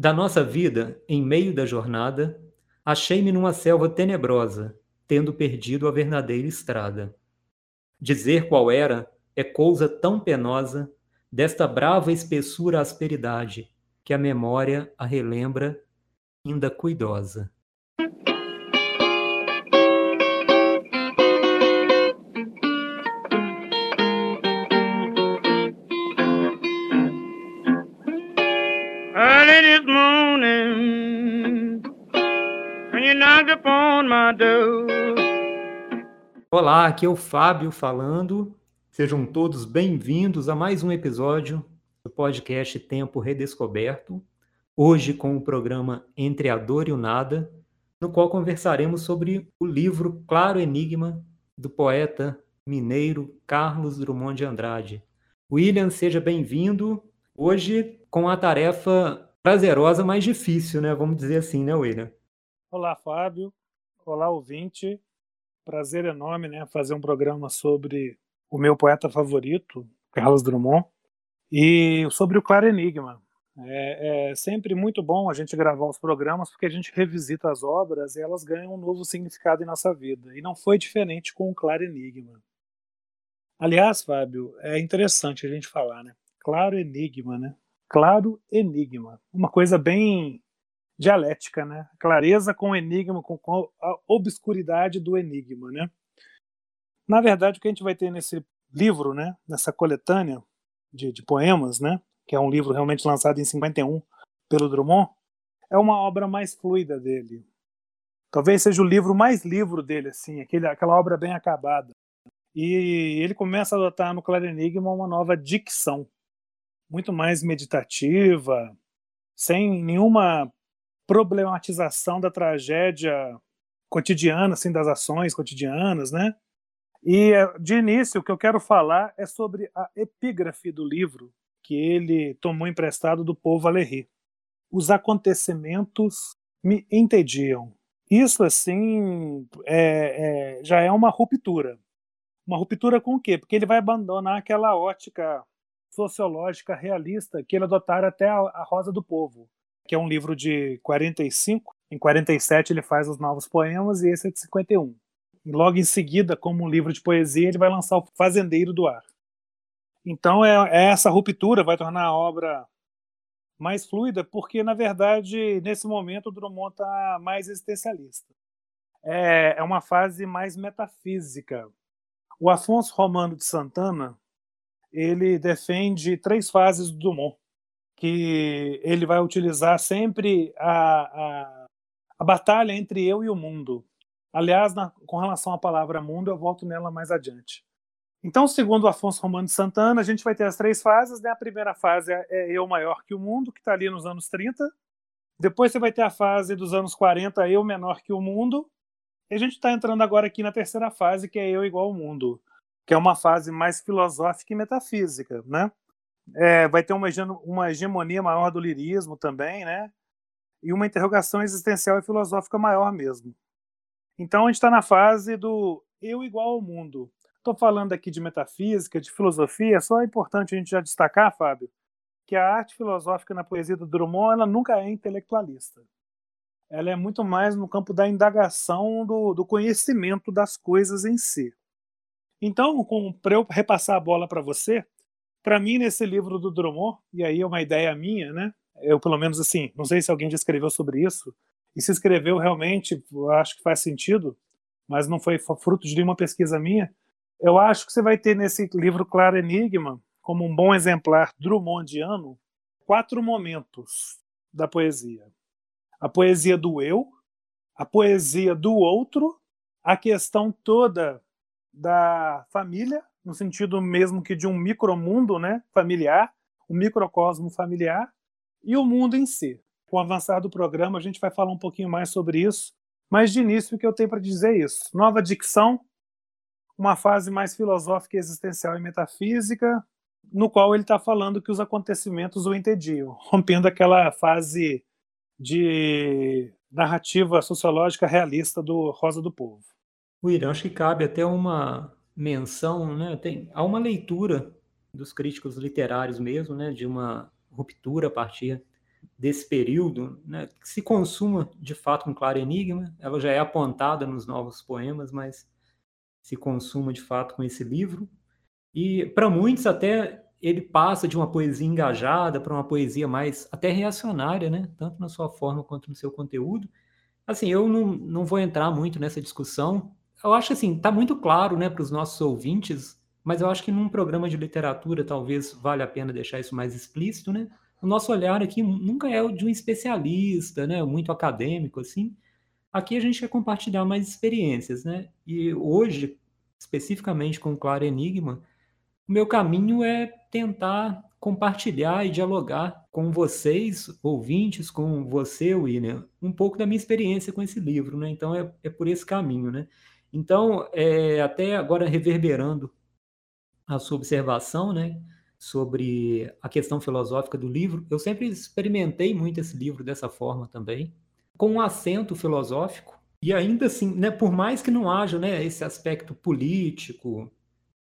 Da nossa vida, em meio da jornada, achei-me numa selva tenebrosa, tendo perdido a verdadeira estrada. Dizer qual era é coisa tão penosa, desta brava espessura asperidade, que a memória a relembra, ainda cuidosa. Olá, aqui é o Fábio falando. Sejam todos bem-vindos a mais um episódio do podcast Tempo Redescoberto. Hoje com o programa Entre a Dor e o Nada, no qual conversaremos sobre o livro Claro Enigma do poeta mineiro Carlos Drummond de Andrade. William, seja bem-vindo. Hoje com a tarefa prazerosa, mas difícil, né? Vamos dizer assim, né, William? Olá, Fábio. Olá, ouvinte. Prazer enorme, né, fazer um programa sobre o meu poeta favorito, Carlos Drummond, e sobre o Claro Enigma. É, é, sempre muito bom a gente gravar os programas porque a gente revisita as obras e elas ganham um novo significado em nossa vida. E não foi diferente com o Claro Enigma. Aliás, Fábio, é interessante a gente falar, né? Claro Enigma, né? claro enigma. Uma coisa bem dialética, né? Clareza com enigma, com, com a obscuridade do enigma, né? Na verdade, o que a gente vai ter nesse livro, né? Nessa coletânea de, de poemas, né? Que é um livro realmente lançado em 51 pelo Drummond, é uma obra mais fluida dele. Talvez seja o livro mais livro dele, assim, aquele, aquela obra bem acabada. E ele começa a adotar no Claro Enigma uma nova dicção, muito mais meditativa, sem nenhuma problematização da tragédia cotidiana, assim, das ações cotidianas, né? E de início o que eu quero falar é sobre a epígrafe do livro que ele tomou emprestado do povo Valéry. Os acontecimentos me entediam. Isso assim é, é, já é uma ruptura. Uma ruptura com o quê? Porque ele vai abandonar aquela ótica sociológica realista que ele adotara até a, a Rosa do Povo, que é um livro de 45. Em 47 ele faz os novos poemas e esse é de 51. E logo em seguida, como um livro de poesia, ele vai lançar o Fazendeiro do Ar. Então é, é essa ruptura vai tornar a obra mais fluida, porque na verdade nesse momento o Drummond está mais existencialista. É, é uma fase mais metafísica. O Afonso Romano de Santana ele defende três fases do Dumont, que ele vai utilizar sempre a, a, a batalha entre eu e o mundo. Aliás, na, com relação à palavra mundo, eu volto nela mais adiante. Então, segundo Afonso Romano de Santana, a gente vai ter as três fases. Né? A primeira fase é, é eu maior que o mundo, que está ali nos anos 30. Depois você vai ter a fase dos anos 40, eu menor que o mundo. E a gente está entrando agora aqui na terceira fase, que é eu igual ao mundo que é uma fase mais filosófica e metafísica, né? É, vai ter uma, uma hegemonia maior do lirismo também, né? E uma interrogação existencial e filosófica maior mesmo. Então a gente está na fase do eu igual ao mundo. Estou falando aqui de metafísica, de filosofia, só é importante a gente já destacar, Fábio, que a arte filosófica na poesia do Drummond ela nunca é intelectualista. Ela é muito mais no campo da indagação do, do conhecimento das coisas em si. Então, para eu repassar a bola para você, para mim, nesse livro do Drummond, e aí é uma ideia minha, né? Eu, pelo menos, assim, não sei se alguém já escreveu sobre isso, e se escreveu realmente, acho que faz sentido, mas não foi fruto de nenhuma pesquisa minha. Eu acho que você vai ter nesse livro Claro Enigma, como um bom exemplar drummondiano, quatro momentos da poesia: a poesia do eu, a poesia do outro, a questão toda da família, no sentido mesmo que de um micromundo né, familiar, um microcosmo familiar, e o mundo em si. Com o avançar do programa, a gente vai falar um pouquinho mais sobre isso, mas de início o que eu tenho para dizer é isso. Nova dicção, uma fase mais filosófica, existencial e metafísica, no qual ele está falando que os acontecimentos o entediam, rompendo aquela fase de narrativa sociológica realista do Rosa do Povo. William, acho que cabe até uma menção, né? Tem, há uma leitura dos críticos literários mesmo, né? De uma ruptura a partir desse período, né, que se consuma de fato um claro enigma. Ela já é apontada nos novos poemas, mas se consuma de fato com esse livro. E para muitos até ele passa de uma poesia engajada para uma poesia mais até reacionária, né? Tanto na sua forma quanto no seu conteúdo. Assim, eu não, não vou entrar muito nessa discussão. Eu acho assim, está muito claro, né, para os nossos ouvintes, mas eu acho que num programa de literatura talvez vale a pena deixar isso mais explícito, né? O nosso olhar aqui nunca é o de um especialista, né, muito acadêmico assim. Aqui a gente quer compartilhar mais experiências, né? E hoje, especificamente com o Claro Enigma, o meu caminho é tentar compartilhar e dialogar com vocês, ouvintes, com você, William, um pouco da minha experiência com esse livro, né? Então é, é por esse caminho, né? Então, é, até agora reverberando a sua observação, né, sobre a questão filosófica do livro, eu sempre experimentei muito esse livro dessa forma também, com um acento filosófico, e ainda assim, né, por mais que não haja né, esse aspecto político,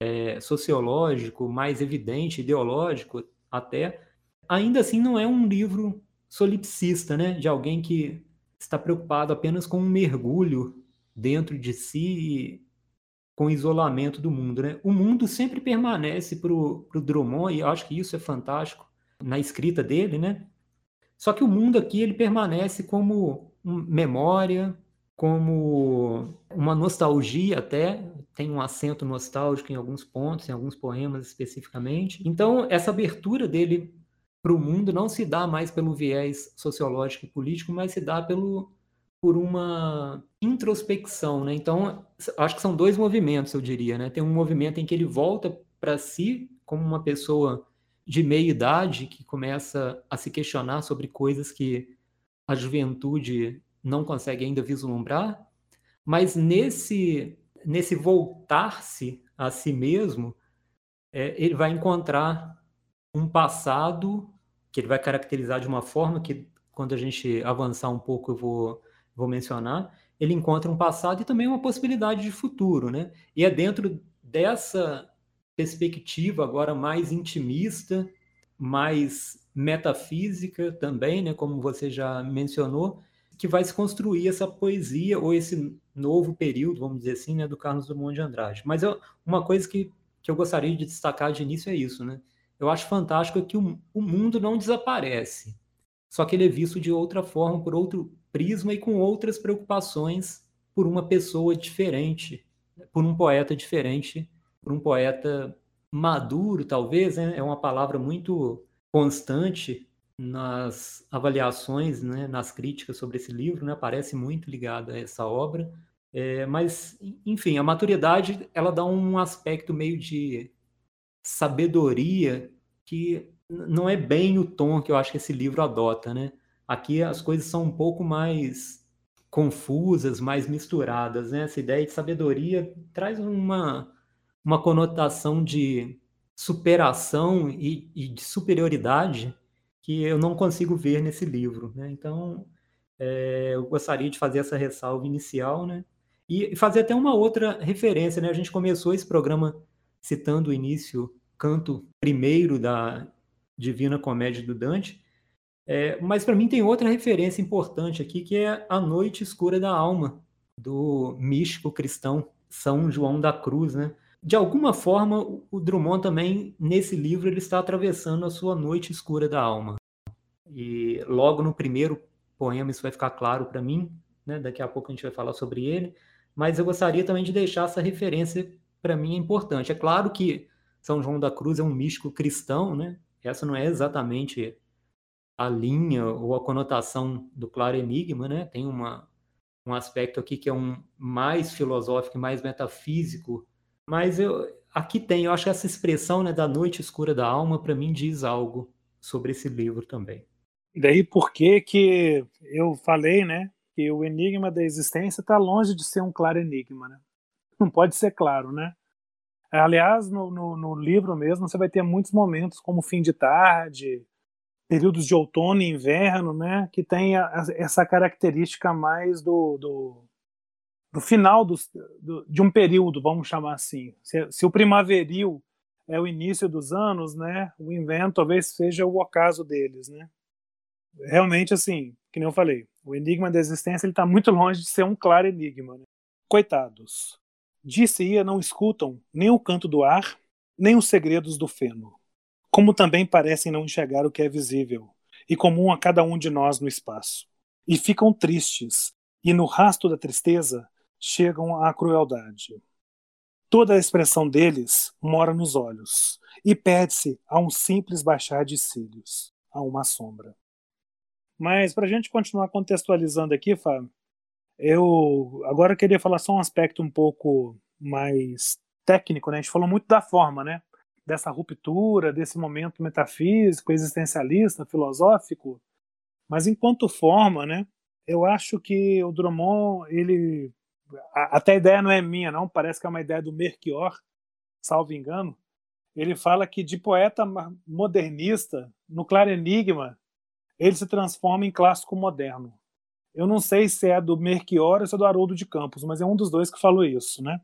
é, sociológico, mais evidente, ideológico até, ainda assim não é um livro solipsista, né? De alguém que está preocupado apenas com um mergulho dentro de si com isolamento do mundo, né? O mundo sempre permanece para o Drummond, e eu acho que isso é fantástico na escrita dele, né? Só que o mundo aqui ele permanece como memória, como uma nostalgia até, tem um acento nostálgico em alguns pontos, em alguns poemas especificamente. Então, essa abertura dele para o mundo não se dá mais pelo viés sociológico e político, mas se dá pelo, por uma introspecção, né? Então, acho que são dois movimentos, eu diria, né? Tem um movimento em que ele volta para si como uma pessoa de meia idade que começa a se questionar sobre coisas que a juventude não consegue ainda vislumbrar, mas nesse, nesse voltar-se a si mesmo, é, ele vai encontrar um passado que ele vai caracterizar de uma forma que, quando a gente avançar um pouco, eu vou, vou mencionar. Ele encontra um passado e também uma possibilidade de futuro, né? E é dentro dessa perspectiva agora mais intimista, mais metafísica também, né? Como você já mencionou, que vai se construir essa poesia ou esse novo período, vamos dizer assim, né, do Carlos Drummond de Andrade. Mas eu, uma coisa que, que eu gostaria de destacar de início é isso, né? Eu acho fantástico que o, o mundo não desaparece, só que ele é visto de outra forma, por outro prisma e com outras preocupações por uma pessoa diferente, por um poeta diferente, por um poeta maduro, talvez, né? é uma palavra muito constante nas avaliações, né, nas críticas sobre esse livro, né, parece muito ligada a essa obra. É, mas, enfim, a maturidade ela dá um aspecto meio de sabedoria que não é bem o tom que eu acho que esse livro adota, né? Aqui as coisas são um pouco mais confusas, mais misturadas, né? Essa ideia de sabedoria traz uma, uma conotação de superação e, e de superioridade que eu não consigo ver nesse livro. Né? Então, é, eu gostaria de fazer essa ressalva inicial, né? E fazer até uma outra referência, né? A gente começou esse programa citando o início, canto primeiro da Divina Comédia do Dante, é, mas para mim tem outra referência importante aqui, que é A Noite Escura da Alma, do místico cristão São João da Cruz, né? de alguma forma, o Drummond também, nesse livro, ele está atravessando a sua noite escura da alma. E logo no primeiro poema isso vai ficar claro para mim, né? daqui a pouco a gente vai falar sobre ele, mas eu gostaria também de deixar essa referência para mim é importante. É claro que São João da Cruz é um místico cristão, né? essa não é exatamente a linha ou a conotação do claro enigma, né? tem uma, um aspecto aqui que é um mais filosófico mais metafísico mas eu, aqui tem, eu acho que essa expressão né, da noite escura da alma, para mim, diz algo sobre esse livro também. Daí por que que eu falei, né, que o enigma da existência está longe de ser um claro enigma, né? Não pode ser claro, né? Aliás, no, no, no livro mesmo, você vai ter muitos momentos, como fim de tarde, períodos de outono e inverno, né, que tem a, essa característica mais do, do, do final do, de um período, vamos chamar assim. Se, se, o primaveril é o início dos anos, né, o inverno talvez seja o ocaso deles, né. realmente, assim, que nem eu falei, o enigma da existência ele está muito longe de ser um claro enigma. Né? Coitados, disse ia não escutam nem o canto do ar, nem os segredos do feno, como também parecem não enxergar o que é visível e comum a cada um de nós no espaço. E ficam tristes, e no rasto da tristeza chegam à crueldade. Toda a expressão deles mora nos olhos e perde-se a um simples baixar de cílios, a uma sombra. Mas para a gente continuar contextualizando aqui, Fábio, eu agora queria falar só um aspecto um pouco mais técnico, né? A gente falou muito da forma, né? Dessa ruptura, desse momento metafísico, existencialista, filosófico. Mas enquanto forma, né? Eu acho que o Drummond, ele até a ideia não é minha, não, parece que é uma ideia do Melchior, salvo engano. Ele fala que de poeta modernista, no Claro Enigma, ele se transforma em clássico moderno. Eu não sei se é do Melchior ou se é do Haroldo de Campos, mas é um dos dois que falou isso, né?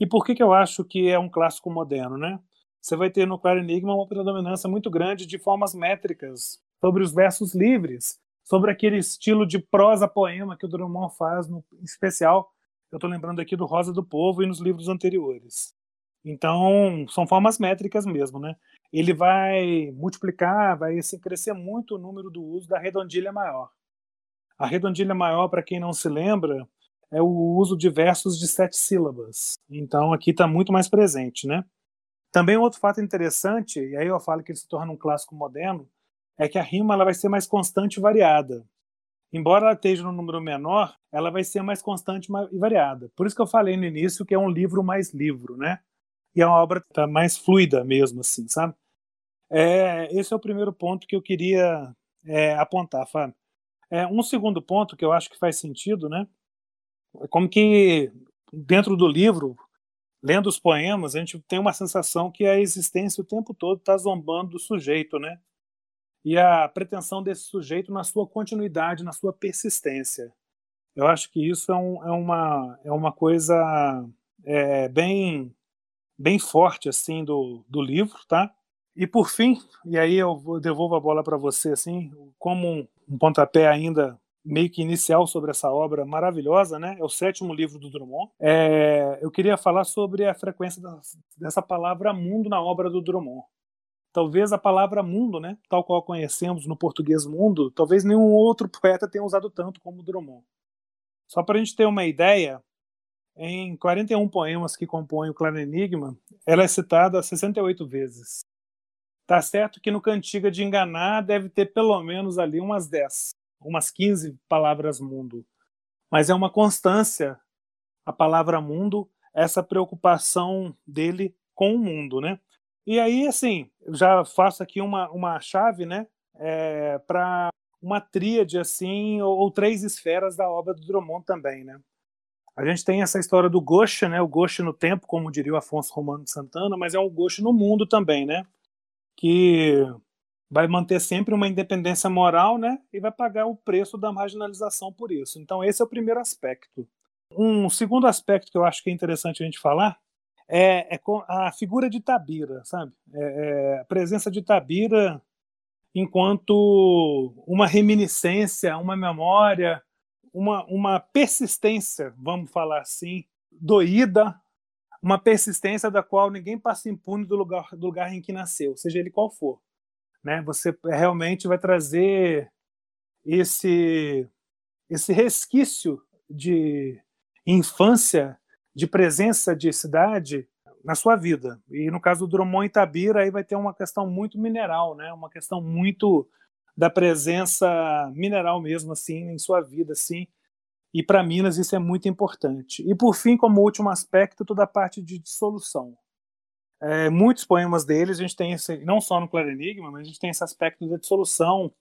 E por que, que eu acho que é um clássico moderno, né? Você vai ter no Claro Enigma uma predominância muito grande de formas métricas sobre os versos livres, sobre aquele estilo de prosa-poema que o Drummond faz, no em especial, eu estou lembrando aqui do Rosa do Povo e nos livros anteriores. Então, são formas métricas mesmo, né? ele vai multiplicar, vai assim, crescer muito o número do uso da redondilha maior. A redondilha maior, para quem não se lembra, é o uso de versos de sete sílabas. Então aqui está muito mais presente, né? Também outro fato interessante, e aí eu falo que ele se torna um clássico moderno, é que a rima ela vai ser mais constante e variada. Embora ela esteja no número menor, ela vai ser mais constante e variada. Por isso que eu falei no início que é um livro mais livro, né? E é uma obra que tá mais fluida mesmo, assim, sabe? É, esse é o primeiro ponto que eu queria é, apontar, Fábio. É, um segundo ponto que eu acho que faz sentido, né? É como que dentro do livro, lendo os poemas, a gente tem uma sensação que a existência o tempo todo está zombando do sujeito, né? E a pretensão desse sujeito na sua continuidade, na sua persistência. Eu acho que isso é, um, é uma, é uma coisa é, bem, bem forte assim do, do livro, tá? E por fim, e aí eu devolvo a bola para você, assim, como um, um pontapé ainda meio que inicial sobre essa obra maravilhosa, né? É o sétimo livro do Drummond. É, eu queria falar sobre a frequência dessa palavra mundo na obra do Drummond. Talvez a palavra mundo, né, tal qual conhecemos no português mundo, talvez nenhum outro poeta tenha usado tanto como Drummond. Só para a gente ter uma ideia, em 41 poemas que compõem o Claro Enigma, ela é citada 68 vezes. Tá certo que no Cantiga de Enganar deve ter pelo menos ali umas 10, umas 15 palavras mundo. Mas é uma constância a palavra mundo, essa preocupação dele com o mundo, né? E aí, assim, já faço aqui uma, uma chave, né? É, para uma tríade, assim, ou, ou, três esferas da obra do Drummond também, né? A gente tem essa história do Gosha, né? O Gosha no tempo, como diria o Afonso Romano de Santana, mas é um Gosha no mundo também, né? que vai manter sempre uma independência moral, né? E vai pagar o preço da marginalização por isso. Então, esse é o primeiro aspecto. Um segundo aspecto que eu acho que é interessante a gente falar é, é a figura de Tabira, sabe? É, é, a presença de Tabira enquanto uma reminiscência, uma memória, uma, uma persistência, vamos falar assim, doída uma persistência da qual ninguém passa impune do lugar, do lugar em que nasceu, seja ele qual for. Né? Você realmente vai trazer esse, esse resquício de infância, de presença de cidade na sua vida. E no caso do Drummond e Tabira, aí vai ter uma questão muito mineral, né? uma questão muito da presença mineral mesmo, assim, em sua vida, assim, e para Minas isso é muito importante. E por fim, como último aspecto, toda a parte de dissolução. É, muitos poemas deles, a gente tem esse, não só no Claro Enigma, mas a gente tem esse aspecto da dissolução,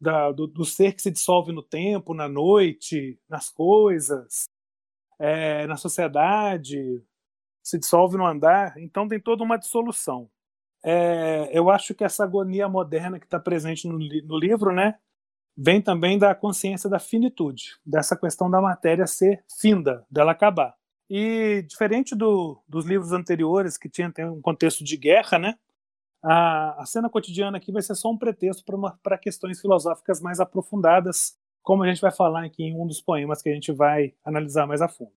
da, do, do, ser que se dissolve no tempo, na noite, nas coisas, é, na sociedade, se dissolve no andar. Então tem toda uma dissolução. É, eu acho que essa agonia moderna que está presente no, no livro, né, vem também da consciência da finitude, dessa questão da matéria ser finda, dela acabar. E diferente do, dos livros anteriores, que tinham um contexto de guerra, né? a, a cena cotidiana aqui vai ser só um pretexto para questões filosóficas mais aprofundadas, como a gente vai falar aqui em um dos poemas que a gente vai analisar mais a fundo.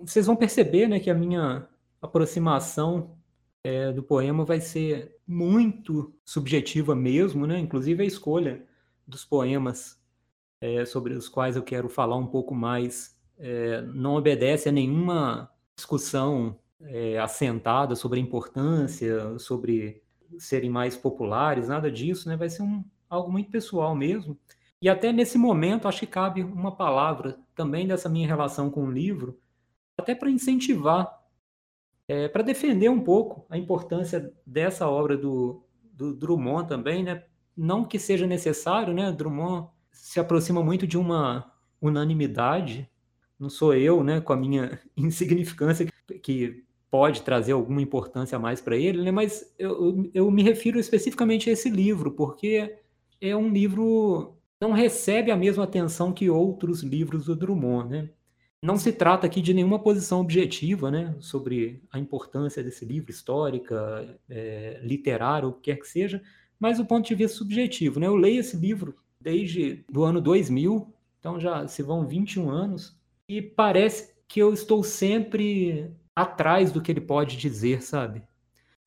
Vocês vão perceber né, que a minha aproximação é, do poema vai ser muito subjetiva mesmo, né? inclusive a escolha dos poemas é, sobre os quais eu quero falar um pouco mais é, não obedece a nenhuma discussão é, assentada sobre a importância, sobre serem mais populares, nada disso, né? Vai ser um, algo muito pessoal mesmo. E até nesse momento, acho que cabe uma palavra também dessa minha relação com o livro, até para incentivar, é, para defender um pouco a importância dessa obra do, do Drummond também, né? Não que seja necessário, né? Drummond se aproxima muito de uma unanimidade. Não sou eu, né, com a minha insignificância, que pode trazer alguma importância a mais para ele, né? mas eu, eu me refiro especificamente a esse livro, porque é um livro não recebe a mesma atenção que outros livros do Drummond, né? Não se trata aqui de nenhuma posição objetiva, né, sobre a importância desse livro, histórica, é, literário, o que quer que seja, mas do ponto de vista subjetivo, né? Eu leio esse livro desde do ano 2000, então já se vão 21 anos, e parece que eu estou sempre atrás do que ele pode dizer, sabe?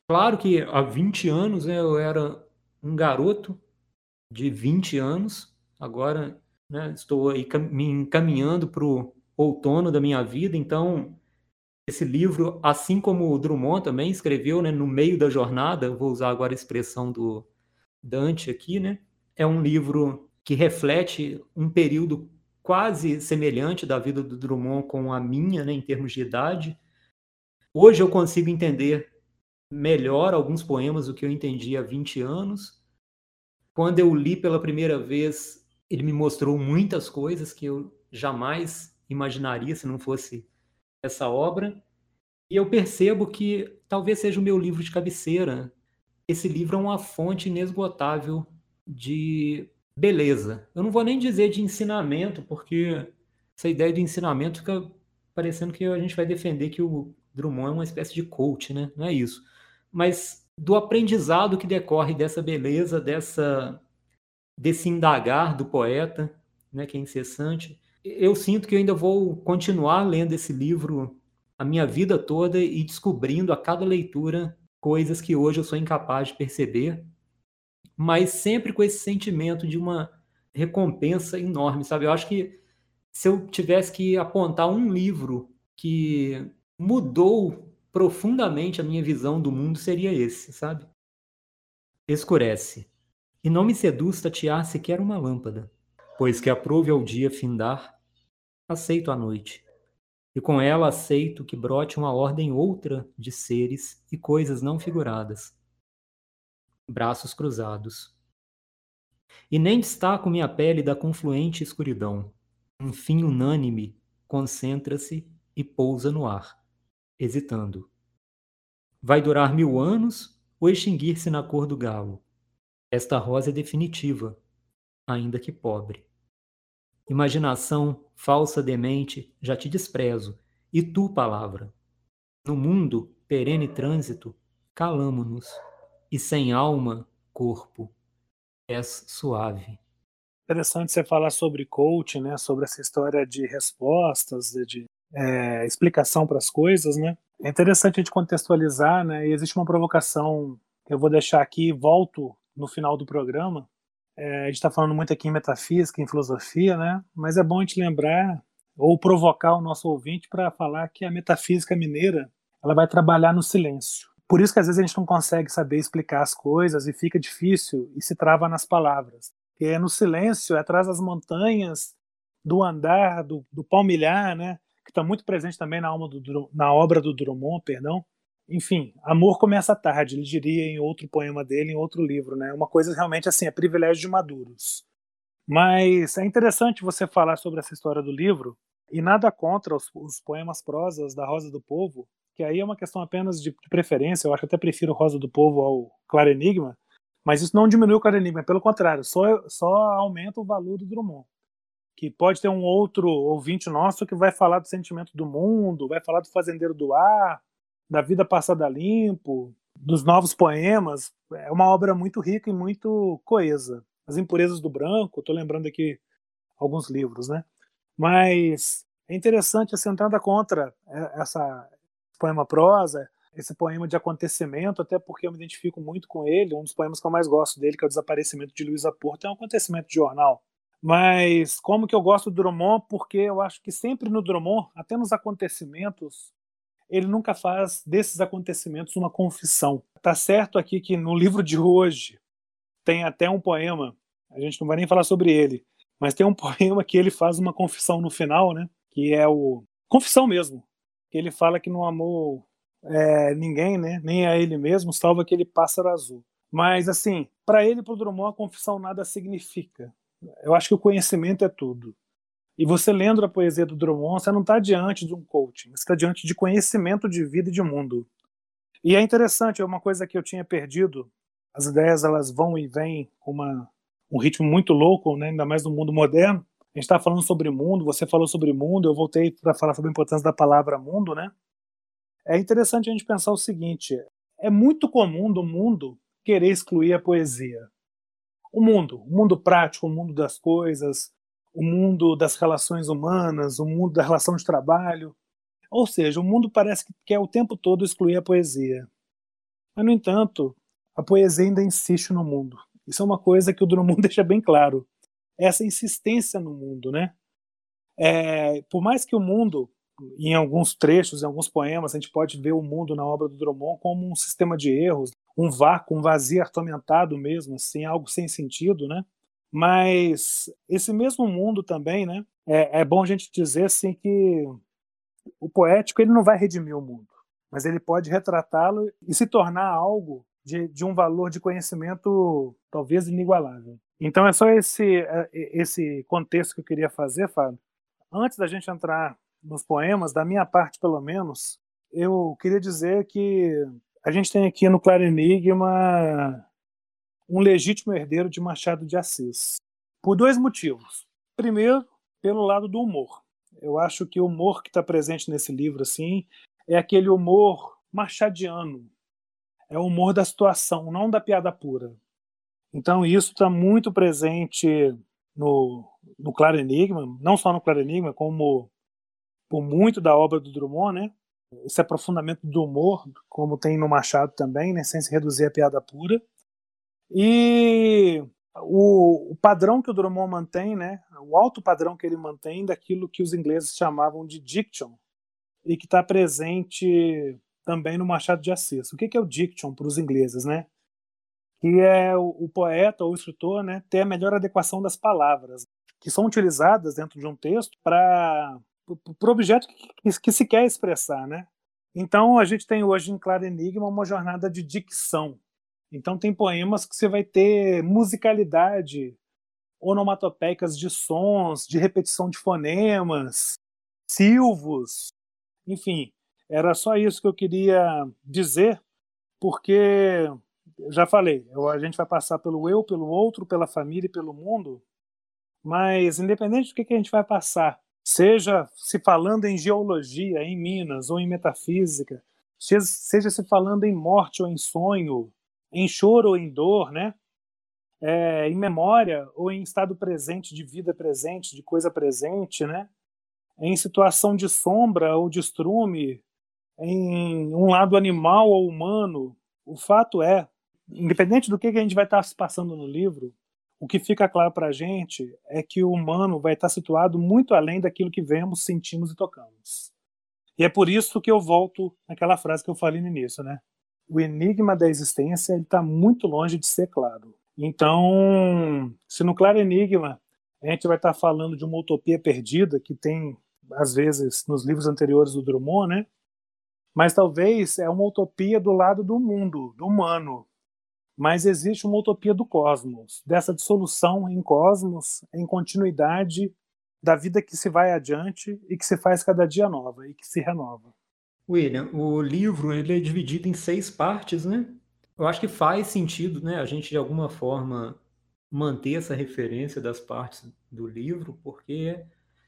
Claro que há 20 anos né, eu era um garoto de 20 anos, agora né, estou aí me encaminhando para o outono da minha vida, então esse livro, assim como o Drummond também escreveu né, no meio da jornada, vou usar agora a expressão do Dante aqui, né? É um livro que reflete um período quase semelhante da vida do Drummond com a minha, né, em termos de idade, Hoje eu consigo entender melhor alguns poemas do que eu entendi há 20 anos. Quando eu li pela primeira vez, ele me mostrou muitas coisas que eu jamais imaginaria se não fosse essa obra. E eu percebo que talvez seja o meu livro de cabeceira. Esse livro é uma fonte inesgotável de beleza. Eu não vou nem dizer de ensinamento, porque essa ideia de ensinamento fica parecendo que a gente vai defender que o Drummond é uma espécie de coach, né? Não é isso. Mas do aprendizado que decorre dessa beleza, dessa desse indagar do poeta, né, que é incessante. Eu sinto que eu ainda vou continuar lendo esse livro a minha vida toda e descobrindo a cada leitura coisas que hoje eu sou incapaz de perceber, mas sempre com esse sentimento de uma recompensa enorme, sabe? Eu acho que se eu tivesse que apontar um livro que mudou profundamente a minha visão do mundo seria esse, sabe? Escurece, e não me seduz tatear sequer uma lâmpada, pois que aprove ao dia findar, aceito a noite, e com ela aceito que brote uma ordem outra de seres e coisas não figuradas. Braços cruzados. E nem destaco minha pele da confluente escuridão. Um fim unânime concentra-se e pousa no ar hesitando. Vai durar mil anos ou extinguir-se na cor do galo? Esta rosa é definitiva, ainda que pobre. Imaginação falsa demente, já te desprezo, e tu, palavra. No mundo, perene trânsito, calamo-nos, e sem alma, corpo, és suave. Interessante você falar sobre coach, né? Sobre essa história de respostas, de é, explicação para as coisas, né? É interessante a gente contextualizar, né? E existe uma provocação que eu vou deixar aqui volto no final do programa. É, a gente está falando muito aqui em metafísica, em filosofia, né? Mas é bom a gente lembrar ou provocar o nosso ouvinte para falar que a metafísica mineira ela vai trabalhar no silêncio. Por isso que às vezes a gente não consegue saber explicar as coisas e fica difícil e se trava nas palavras. Porque é no silêncio, é atrás das montanhas, do andar, do, do palmilhar, né? que está muito presente também na, alma do, na obra do Drummond, perdão. Enfim, amor começa tarde, ele diria em outro poema dele, em outro livro, né? Uma coisa realmente assim, é privilégio de maduros. Mas é interessante você falar sobre essa história do livro, e nada contra os, os poemas prosas da Rosa do Povo, que aí é uma questão apenas de, de preferência, eu acho que até prefiro Rosa do Povo ao Claro Enigma, mas isso não diminui o Claro Enigma, pelo contrário, só, só aumenta o valor do Drummond que pode ter um outro ouvinte nosso que vai falar do sentimento do mundo, vai falar do fazendeiro do ar, da vida passada limpo, dos novos poemas, é uma obra muito rica e muito coesa. As Impurezas do Branco, estou lembrando aqui alguns livros, né? Mas é interessante essa entrada contra é, essa poema prosa, esse poema de acontecimento, até porque eu me identifico muito com ele. Um dos poemas que eu mais gosto dele, que é o Desaparecimento de Luísa Porto, é um acontecimento de jornal. Mas como que eu gosto do Drummond? Porque eu acho que sempre no Drummond, até nos acontecimentos, ele nunca faz desses acontecimentos uma confissão. Tá certo aqui que no livro de hoje tem até um poema, a gente não vai nem falar sobre ele, mas tem um poema que ele faz uma confissão no final, né? Que é o confissão mesmo, que ele fala que não amou é, ninguém, né? Nem a ele mesmo, salvo aquele pássaro azul. Mas assim, para ele, para o Drummond, a confissão nada significa. Eu acho que o conhecimento é tudo. E você lendo a poesia do Drummond, você não está diante de um coaching, você está diante de conhecimento de vida e de mundo. E é interessante, é uma coisa que eu tinha perdido. As ideias elas vão e vêm com uma, um ritmo muito louco, né? ainda mais no mundo moderno. A gente está falando sobre mundo, você falou sobre mundo, eu voltei para falar sobre a importância da palavra mundo, né? É interessante a gente pensar o seguinte: é muito comum do mundo querer excluir a poesia. O mundo, o mundo prático, o mundo das coisas, o mundo das relações humanas, o mundo da relação de trabalho. Ou seja, o mundo parece que quer o tempo todo excluir a poesia. Mas, no entanto, a poesia ainda insiste no mundo. Isso é uma coisa que o Drummond deixa bem claro. Essa insistência no mundo, né? É, por mais que o mundo, em alguns trechos, em alguns poemas, a gente pode ver o mundo na obra do Drummond como um sistema de erros, um vácuo, um vazio atormentado mesmo, assim, algo sem sentido, né? Mas esse mesmo mundo também, né? É, é bom a gente dizer assim que o poético ele não vai redimir o mundo, mas ele pode retratá-lo e se tornar algo de, de, um valor de conhecimento talvez inigualável. Então é só esse é, esse contexto que eu queria fazer, Fábio. Antes da gente entrar nos poemas, da minha parte pelo menos, eu queria dizer que a gente tem aqui no Claro Enigma um legítimo herdeiro de Machado de Assis. Por dois motivos. Primeiro, pelo lado do humor. Eu acho que o humor que está presente nesse livro assim é aquele humor machadiano. É o humor da situação, não da piada pura. Então isso está muito presente no, no Claro Enigma, não só no Claro Enigma, como por muito da obra do Drummond, né? Esse aprofundamento do humor, como tem no Machado também, né? sem se reduzir à piada pura. E o, o, padrão que o Drummond mantém, né, o alto padrão que ele mantém daquilo que os ingleses chamavam de diction, e que está presente também no Machado de Assis. O que, que é o diction para os ingleses, né? Que é o, o, poeta ou o escritor, né, ter a melhor adequação das palavras que são utilizadas dentro de um texto para o objeto que, que, que, se quer expressar, né? Então a gente tem hoje em Claro Enigma uma jornada de dicção, então tem poemas que você vai ter musicalidade, onomatopeicas de sons, de repetição de fonemas, silvos, enfim, era só isso que eu queria dizer, porque já falei, a gente vai passar pelo eu, pelo outro, pela família e pelo mundo, mas independente do que, que a gente vai passar, seja se falando em geologia, em Minas ou em metafísica, seja se falando em morte ou em sonho, em choro ou em dor, né? É, em memória ou em estado presente, de vida presente, de coisa presente, né? Em situação de sombra ou de estrume, em um lado animal ou humano. O fato é, independente do que a gente vai estar se passando no livro, o que fica claro para a gente é que o humano vai estar situado muito além daquilo que vemos, sentimos e tocamos. E é por isso que eu volto naquela frase que eu falei no início, né? o enigma da existência está muito longe de ser claro. Então, se no Claro Enigma a gente vai estar tá falando de uma utopia perdida que tem, às vezes, nos livros anteriores do Drummond, né? Mas talvez é uma utopia do lado do mundo, do humano. Mas existe uma utopia do cosmos, dessa dissolução em cosmos, em continuidade da vida que se vai adiante e que se faz cada dia nova e que se renova. William, o livro ele é dividido em seis partes, né? Eu acho que faz sentido, né, a gente de alguma forma manter essa referência das partes do livro, porque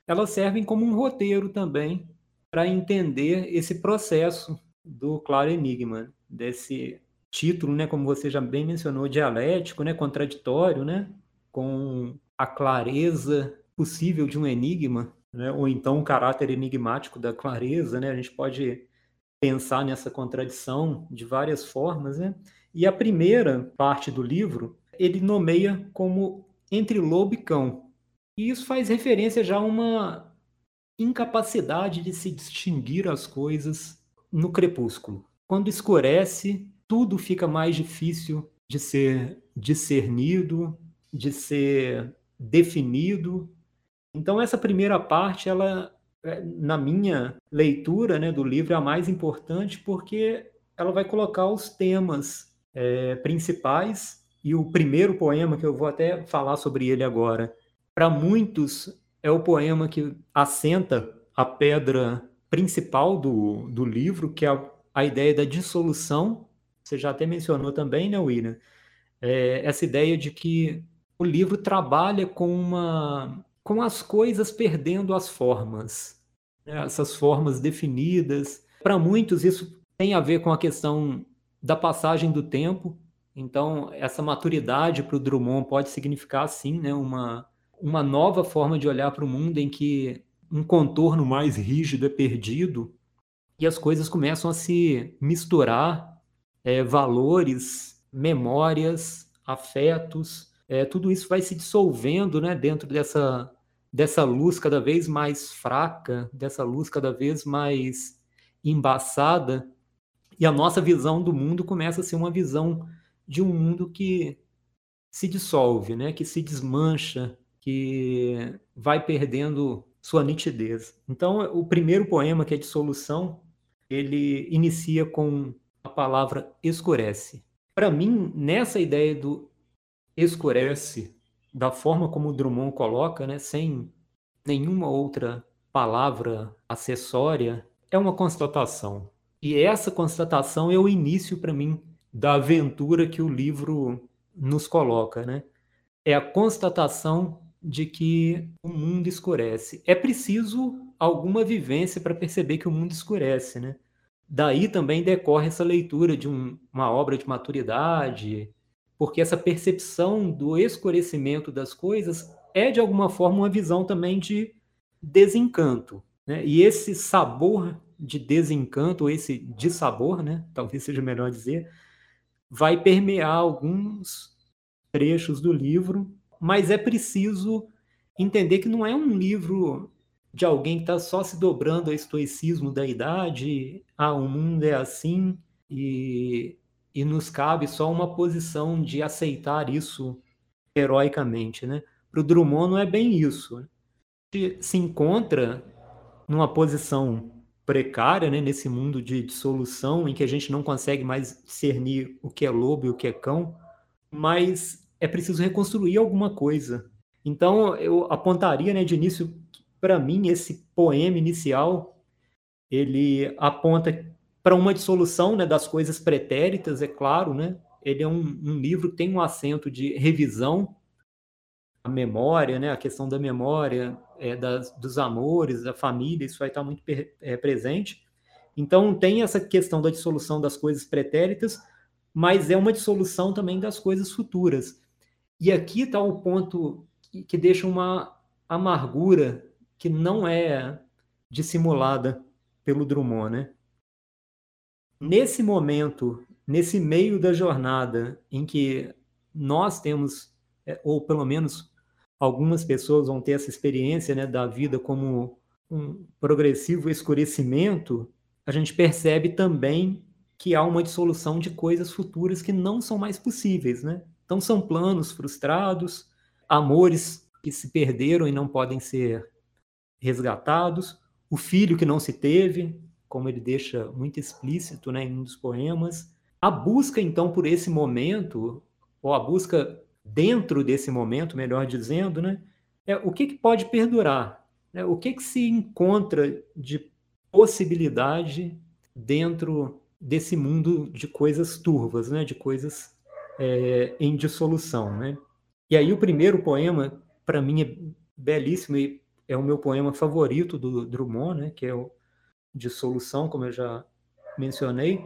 elas servem como um roteiro também para entender esse processo do claro enigma, desse título, né, como você já bem mencionou, dialético, né, contraditório, né, com a clareza possível de um enigma, né, ou então o caráter enigmático da clareza, né, a gente pode pensar nessa contradição de várias formas, né, e a primeira parte do livro ele nomeia como entre lobo e cão, e isso faz referência já a uma incapacidade de se distinguir as coisas no crepúsculo. Quando escurece, tudo fica mais difícil de ser discernido, de ser definido. Então essa primeira parte, ela é, na minha leitura né, do livro, é a mais importante porque ela vai colocar os temas é, principais e o primeiro poema que eu vou até falar sobre ele agora, para muitos é o poema que assenta a pedra principal do, do livro, que é a, a ideia da dissolução. Você já até mencionou também, né, William? É, essa ideia de que o livro trabalha com uma com as coisas perdendo as formas, né? essas formas definidas. Para muitos isso tem a ver com a questão da passagem do tempo. Então essa maturidade para o Drummond pode significar sim, né, uma uma nova forma de olhar para o mundo em que um contorno mais rígido é perdido e as coisas começam a se misturar, é, valores, memórias, afetos, é, tudo isso vai se dissolvendo né, dentro dessa, dessa luz cada vez mais fraca, dessa luz cada vez mais embaçada, e a nossa visão do mundo começa a ser uma visão de um mundo que se dissolve, né, que se desmancha, que vai perdendo sua nitidez. Então, o primeiro poema, que é de solução, ele inicia com a palavra escurece. Para mim, nessa ideia do escurece, da forma como o Drummond coloca, né, sem nenhuma outra palavra acessória, é uma constatação. E essa constatação é o início para mim da aventura que o livro nos coloca, né? É a constatação de que o mundo escurece. É preciso alguma vivência para perceber que o mundo escurece, né? Daí também decorre essa leitura de um, uma obra de maturidade, porque essa percepção do escurecimento das coisas é de alguma forma uma visão também de desencanto, né? E esse sabor de desencanto, ou esse dissabor, né? Talvez seja melhor dizer, vai permear alguns trechos do livro mas é preciso entender que não é um livro de alguém que está só se dobrando ao estoicismo da idade, ah, o mundo é assim, e, e nos cabe só uma posição de aceitar isso heroicamente. Né? Para o Drummond não é bem isso. Se encontra numa posição precária, né, nesse mundo de dissolução, em que a gente não consegue mais discernir o que é lobo e o que é cão, mas é preciso reconstruir alguma coisa. Então, eu apontaria, né, de início, para mim, esse poema inicial, ele aponta para uma dissolução né, das coisas pretéritas, é claro, né? Ele é um, um livro que tem um acento de revisão, a memória, né, a questão da memória, é, das, dos amores, da família, isso vai estar muito é, presente. Então, tem essa questão da dissolução das coisas pretéritas, mas é uma dissolução também das coisas futuras. E aqui está o ponto que deixa uma amargura que não é dissimulada pelo Drummond, né? Nesse momento, nesse meio da jornada em que nós temos, é, ou pelo menos algumas pessoas vão ter essa experiência né, da vida como um progressivo escurecimento, a gente percebe também que há uma dissolução de coisas futuras que não são mais possíveis, né? Então, são planos frustrados, amores que se perderam e não podem ser resgatados, o filho que não se teve, como ele deixa muito explícito né, em um dos poemas. A busca, então, por esse momento, ou a busca dentro desse momento, melhor dizendo, né, é o que, que pode perdurar, né, o que, que se encontra de possibilidade dentro desse mundo de coisas turvas, né, de coisas é, em dissolução, né? E aí o primeiro poema, para mim, é belíssimo e é o meu poema favorito do Drummond, né? Que é o Dissolução, como eu já mencionei.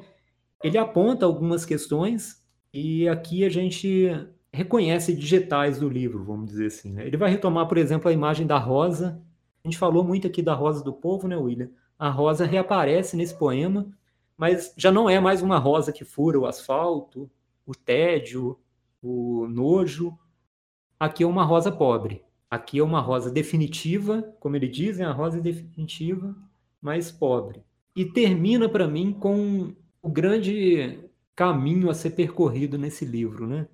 ele aponta algumas questões e aqui a gente reconhece digitais do livro, vamos dizer assim. Né? Ele vai retomar, por exemplo, a imagem da rosa. A gente falou muito aqui da rosa do povo, né, William? A rosa reaparece nesse poema, mas já não é mais uma rosa que fura o asfalto, o tédio, o nojo. Aqui é uma rosa pobre. Aqui é uma rosa definitiva, como ele diz, é a rosa definitiva, mas pobre. E termina para mim com o grande caminho a ser percorrido nesse livro, né?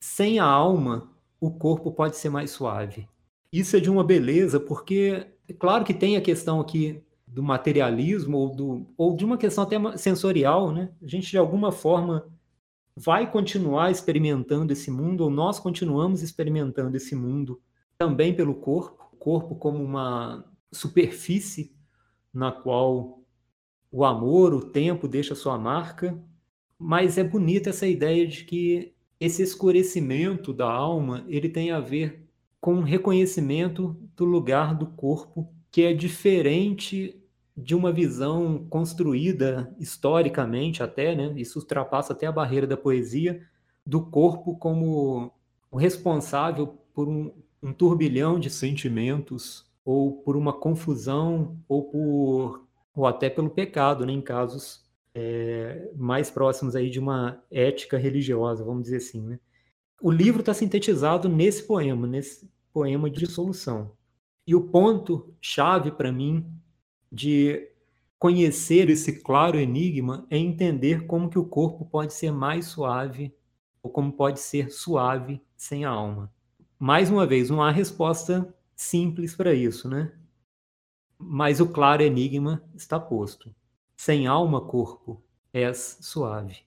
Sem a alma, o corpo pode ser mais suave. Isso é de uma beleza, porque é claro que tem a questão aqui do materialismo ou, do, ou de uma questão até sensorial, né? A gente de alguma forma vai continuar experimentando esse mundo, ou nós continuamos experimentando esse mundo também pelo corpo, o corpo como uma superfície na qual o amor, o tempo deixa sua marca, mas é bonita essa ideia de que esse escurecimento da alma, ele tem a ver com o reconhecimento do lugar do corpo, que é diferente de uma visão construída historicamente até, né? Isso ultrapassa até a barreira da poesia do corpo como o responsável por um, um turbilhão de sentimentos ou por uma confusão ou por ou até pelo pecado, né, em casos é, mais próximos aí de uma ética religiosa, vamos dizer assim. Né? O livro está sintetizado nesse poema, nesse poema de dissolução. E o ponto chave para mim de conhecer esse claro enigma é entender como que o corpo pode ser mais suave ou como pode ser suave sem a alma. Mais uma vez, não há resposta simples para isso, né? Mas o claro enigma está posto. Sem alma, corpo, és suave.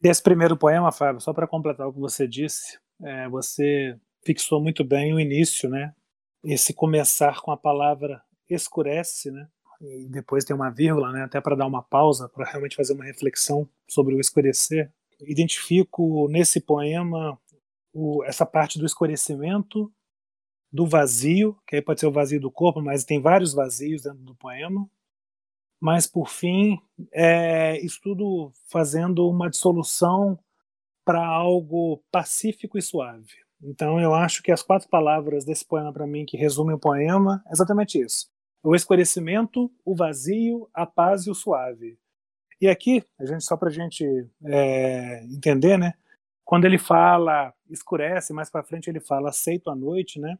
Desse primeiro poema, Fábio, só para completar o que você disse, é, você fixou muito bem o início, né? Esse começar com a palavra escurece, né? E depois tem uma vírgula, né? Até para dar uma pausa, para realmente fazer uma reflexão sobre o escurecer. Identifico nesse poema o, essa parte do escurecimento do vazio, que aí pode ser o vazio do corpo, mas tem vários vazios dentro do poema. Mas, por fim, é, isso tudo fazendo uma dissolução para algo pacífico e suave. Então, eu acho que as quatro palavras desse poema, para mim, que resumem o poema, é exatamente isso: o escurecimento, o vazio, a paz e o suave. E aqui, a gente só para a gente é, entender, né? Quando ele fala escurece, mais para frente ele fala aceito a noite, né?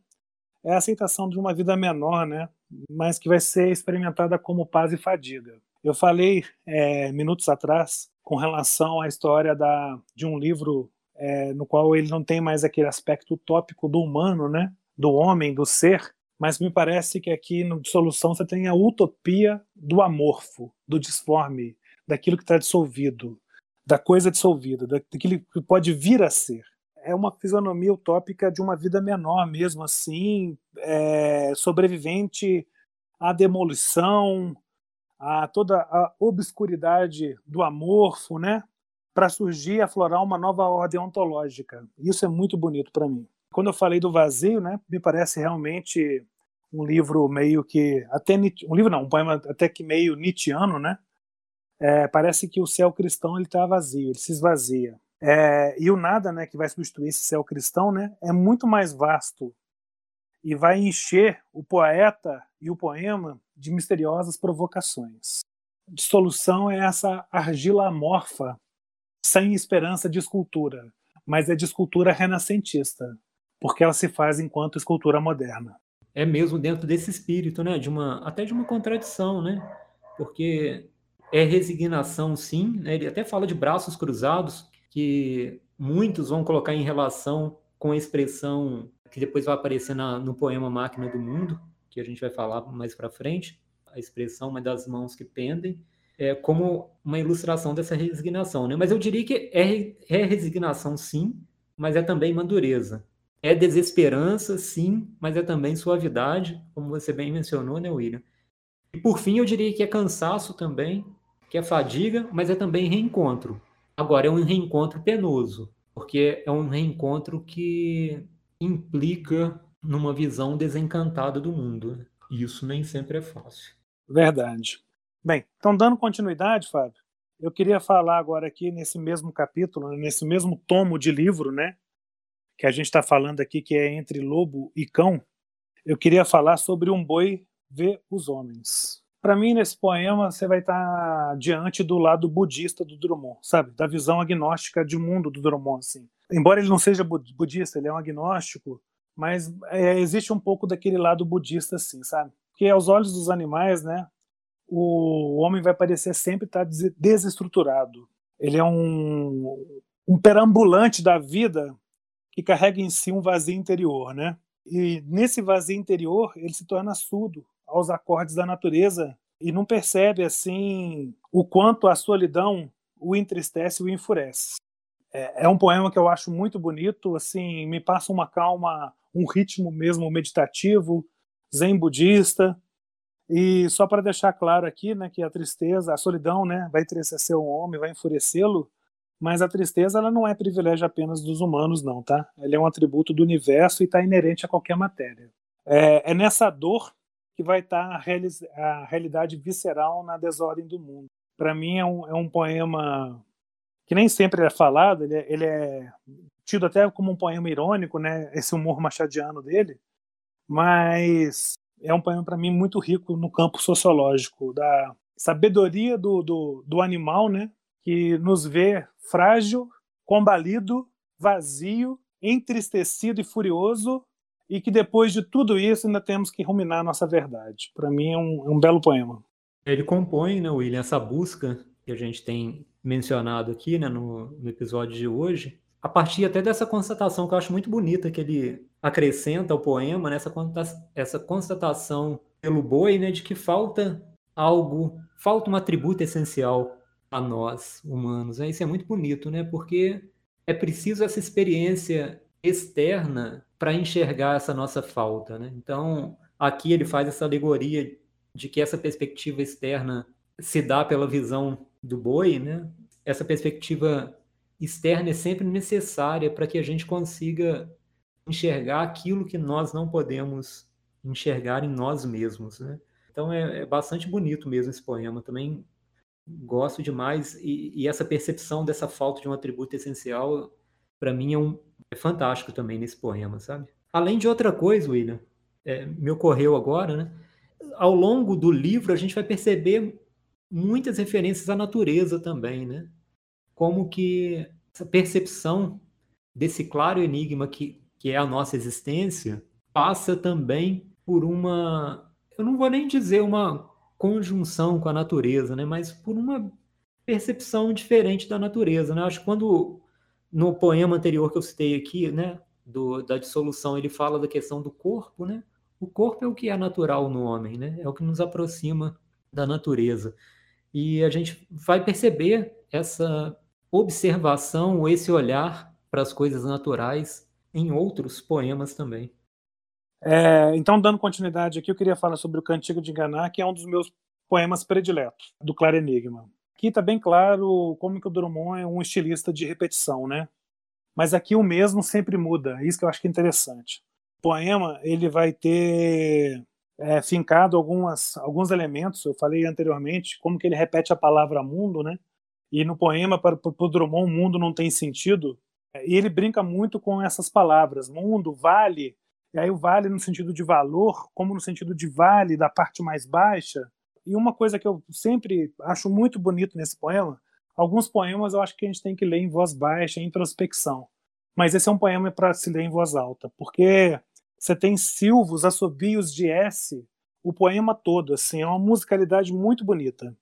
é a aceitação de uma vida menor, né? mas que vai ser experimentada como paz e fadiga. Eu falei é, minutos atrás com relação à história da, de um livro é, no qual ele não tem mais aquele aspecto utópico do humano, né? do homem, do ser, mas me parece que aqui no Dissolução você tem a utopia do amorfo, do disforme, daquilo que está dissolvido, da coisa dissolvida, daquilo que pode vir a ser é uma fisionomia utópica de uma vida menor mesmo assim, é, sobrevivente à demolição, a toda a obscuridade do amorfo, né? Para surgir e aflorar uma nova ordem ontológica. Isso é muito bonito para mim. Quando eu falei do vazio, né, me parece realmente um livro meio que até um livro não, um poema até que meio nietzschiano, né? É, parece que o céu cristão ele está vazio, ele se esvazia. É, e o nada, né, que vai substituir esse céu cristão, né, é muito mais vasto e vai encher o poeta e o poema de misteriosas provocações. Dissolução é essa argila amorfa, sem esperança de escultura, mas é de escultura renascentista, porque ela se faz enquanto escultura moderna. É mesmo dentro desse espírito, né, de uma até de uma contradição, né? Porque é resignação, sim. Né? Ele até fala de braços cruzados, que muitos vão colocar em relação com a expressão que depois vai aparecer na, no poema Máquina do Mundo, que a gente vai falar mais para frente, a expressão uma das mãos que pendem, é, como uma ilustração dessa resignação. Né? Mas eu diria que é, é resignação, sim, mas é também uma dureza. É desesperança, sim, mas é também suavidade, como você bem mencionou, né, William? E por fim, eu diria que é cansaço também, que é fadiga, mas é também reencontro. Agora, é um reencontro penoso, porque é um reencontro que implica numa visão desencantada do mundo. E isso nem sempre é fácil. Verdade. Bem, então dando continuidade, Fábio, eu queria falar agora aqui nesse mesmo capítulo, nesse mesmo tomo de livro, né, que a gente está falando aqui, que é entre lobo e cão. Eu queria falar sobre um boi ver os homens. Para mim, nesse poema, você vai estar tá diante do lado budista do Drummond, sabe? Da visão agnóstica de mundo do Drummond, assim. Embora ele não seja budista, ele é um agnóstico, mas é, existe um pouco daquele lado budista, assim, sabe? Porque aos olhos dos animais, né, o homem vai parecer sempre estar desestruturado. Ele é um, um perambulante da vida que carrega em si um vazio interior, né? E nesse vazio interior, ele se torna surdo aos acordes da natureza e não percebe assim o quanto a solidão o entristece e o enfurece. É, é um poema que eu acho muito bonito, assim, me passa uma calma, um ritmo mesmo meditativo, zen budista, e só para deixar claro aqui, né, que a tristeza, a solidão, né, vai entristecer o homem, vai enfurecê-lo, mas a tristeza ela não é privilégio apenas dos humanos, não, tá? É um atributo do universo e está inerente a qualquer matéria. É, é, nessa dor que vai estar tá a, a, realidade visceral na desordem do mundo. Para mim é um, é um poema que nem sempre é falado, ele é, ele é tido até como um poema irônico, né? Esse humor machadiano dele, mas é um poema para mim muito rico no campo sociológico da sabedoria do, do, do animal, né? Que nos vê frágil, combalido, vazio, entristecido e furioso, e que depois de tudo isso ainda temos que ruminar a nossa verdade. Para mim é um, é um, belo poema. Ele compõe, né, William, essa busca que a gente tem mencionado aqui né, no, no episódio de hoje, a partir até dessa constatação que eu acho muito bonita que ele acrescenta ao poema, né, essa, essa constatação pelo boi né, de que falta algo, falta um atributo essencial a nós humanos. Né? Isso é muito bonito, né? porque é preciso essa experiência externa para enxergar essa nossa falta. Né? Então, aqui ele faz essa alegoria de que essa perspectiva externa se dá pela visão do boi, né? essa perspectiva externa é sempre necessária para que a gente consiga enxergar aquilo que nós não podemos enxergar em nós mesmos, né? Então é, é bastante bonito mesmo esse poema. Também gosto demais e, e, essa percepção dessa falta de um atributo essencial para mim é, um, é fantástico também nesse poema, sabe? Além de outra coisa, William, é, me ocorreu agora, né? Ao longo do livro a gente vai perceber muitas referências à natureza também, né? como que essa percepção desse claro enigma que, que é a nossa existência passa também por uma, eu não vou nem dizer uma conjunção com a natureza, né, mas por uma percepção diferente da natureza, né? Acho que quando no poema anterior que eu citei aqui, né, do, da dissolução, ele fala da questão do corpo, né? O corpo é o que é natural no homem, né? É o que nos aproxima da natureza. E a gente vai perceber essa observação ou esse olhar para as coisas naturais em outros poemas também. É, então, dando continuidade aqui, eu queria falar sobre o Cantigo de Enganar, que é um dos meus poemas prediletos, do Claro Enigma. Aqui está bem claro como que o Drummond é um estilista de repetição, né? Mas aqui o mesmo sempre muda, é isso que eu acho que é interessante. O poema ele vai ter é, fincado algumas, alguns elementos, eu falei anteriormente, como que ele repete a palavra mundo, né? E no poema, para, o Drummond, mundo não tem sentido. E ele brinca muito com essas palavras, mundo, vale, e aí o vale no sentido de valor, como no sentido de vale da parte mais baixa. E uma coisa que eu sempre acho muito bonito nesse poema, alguns poemas eu acho que a gente tem que ler em voz baixa, em introspecção. Mas esse é um poema para se ler em voz alta, porque você tem silvos, assobios de S, o poema todo, assim, é uma musicalidade muito bonita.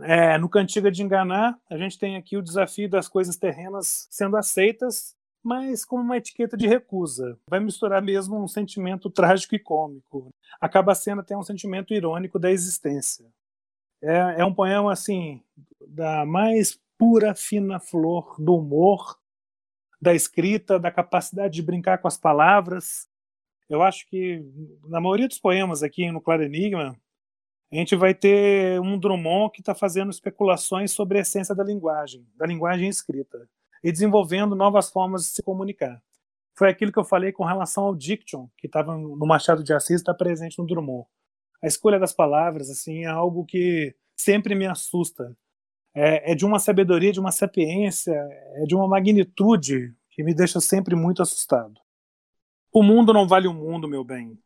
É, no Cantiga de Enganar, a gente tem aqui o desafio das coisas terrenas sendo aceitas, mas como uma etiqueta de recusa. Vai misturar mesmo um sentimento trágico e cômico. Acaba sendo até um sentimento irônico da existência. É, é um poema, assim, da mais pura, fina flor do humor, da escrita, da capacidade de brincar com as palavras. Eu acho que, na maioria dos poemas aqui no Claro Enigma, a gente vai ter um Drummond que está fazendo especulações sobre a essência da linguagem, da linguagem escrita, e desenvolvendo novas formas de se comunicar. Foi aquilo que eu falei com relação ao diction, que estava no Machado de Assis, está presente no Drummond. A escolha das palavras assim é algo que sempre me assusta. é, é de uma sabedoria, de uma sapiência, é de uma magnitude que me deixa sempre muito assustado. O mundo não vale o mundo, meu bem.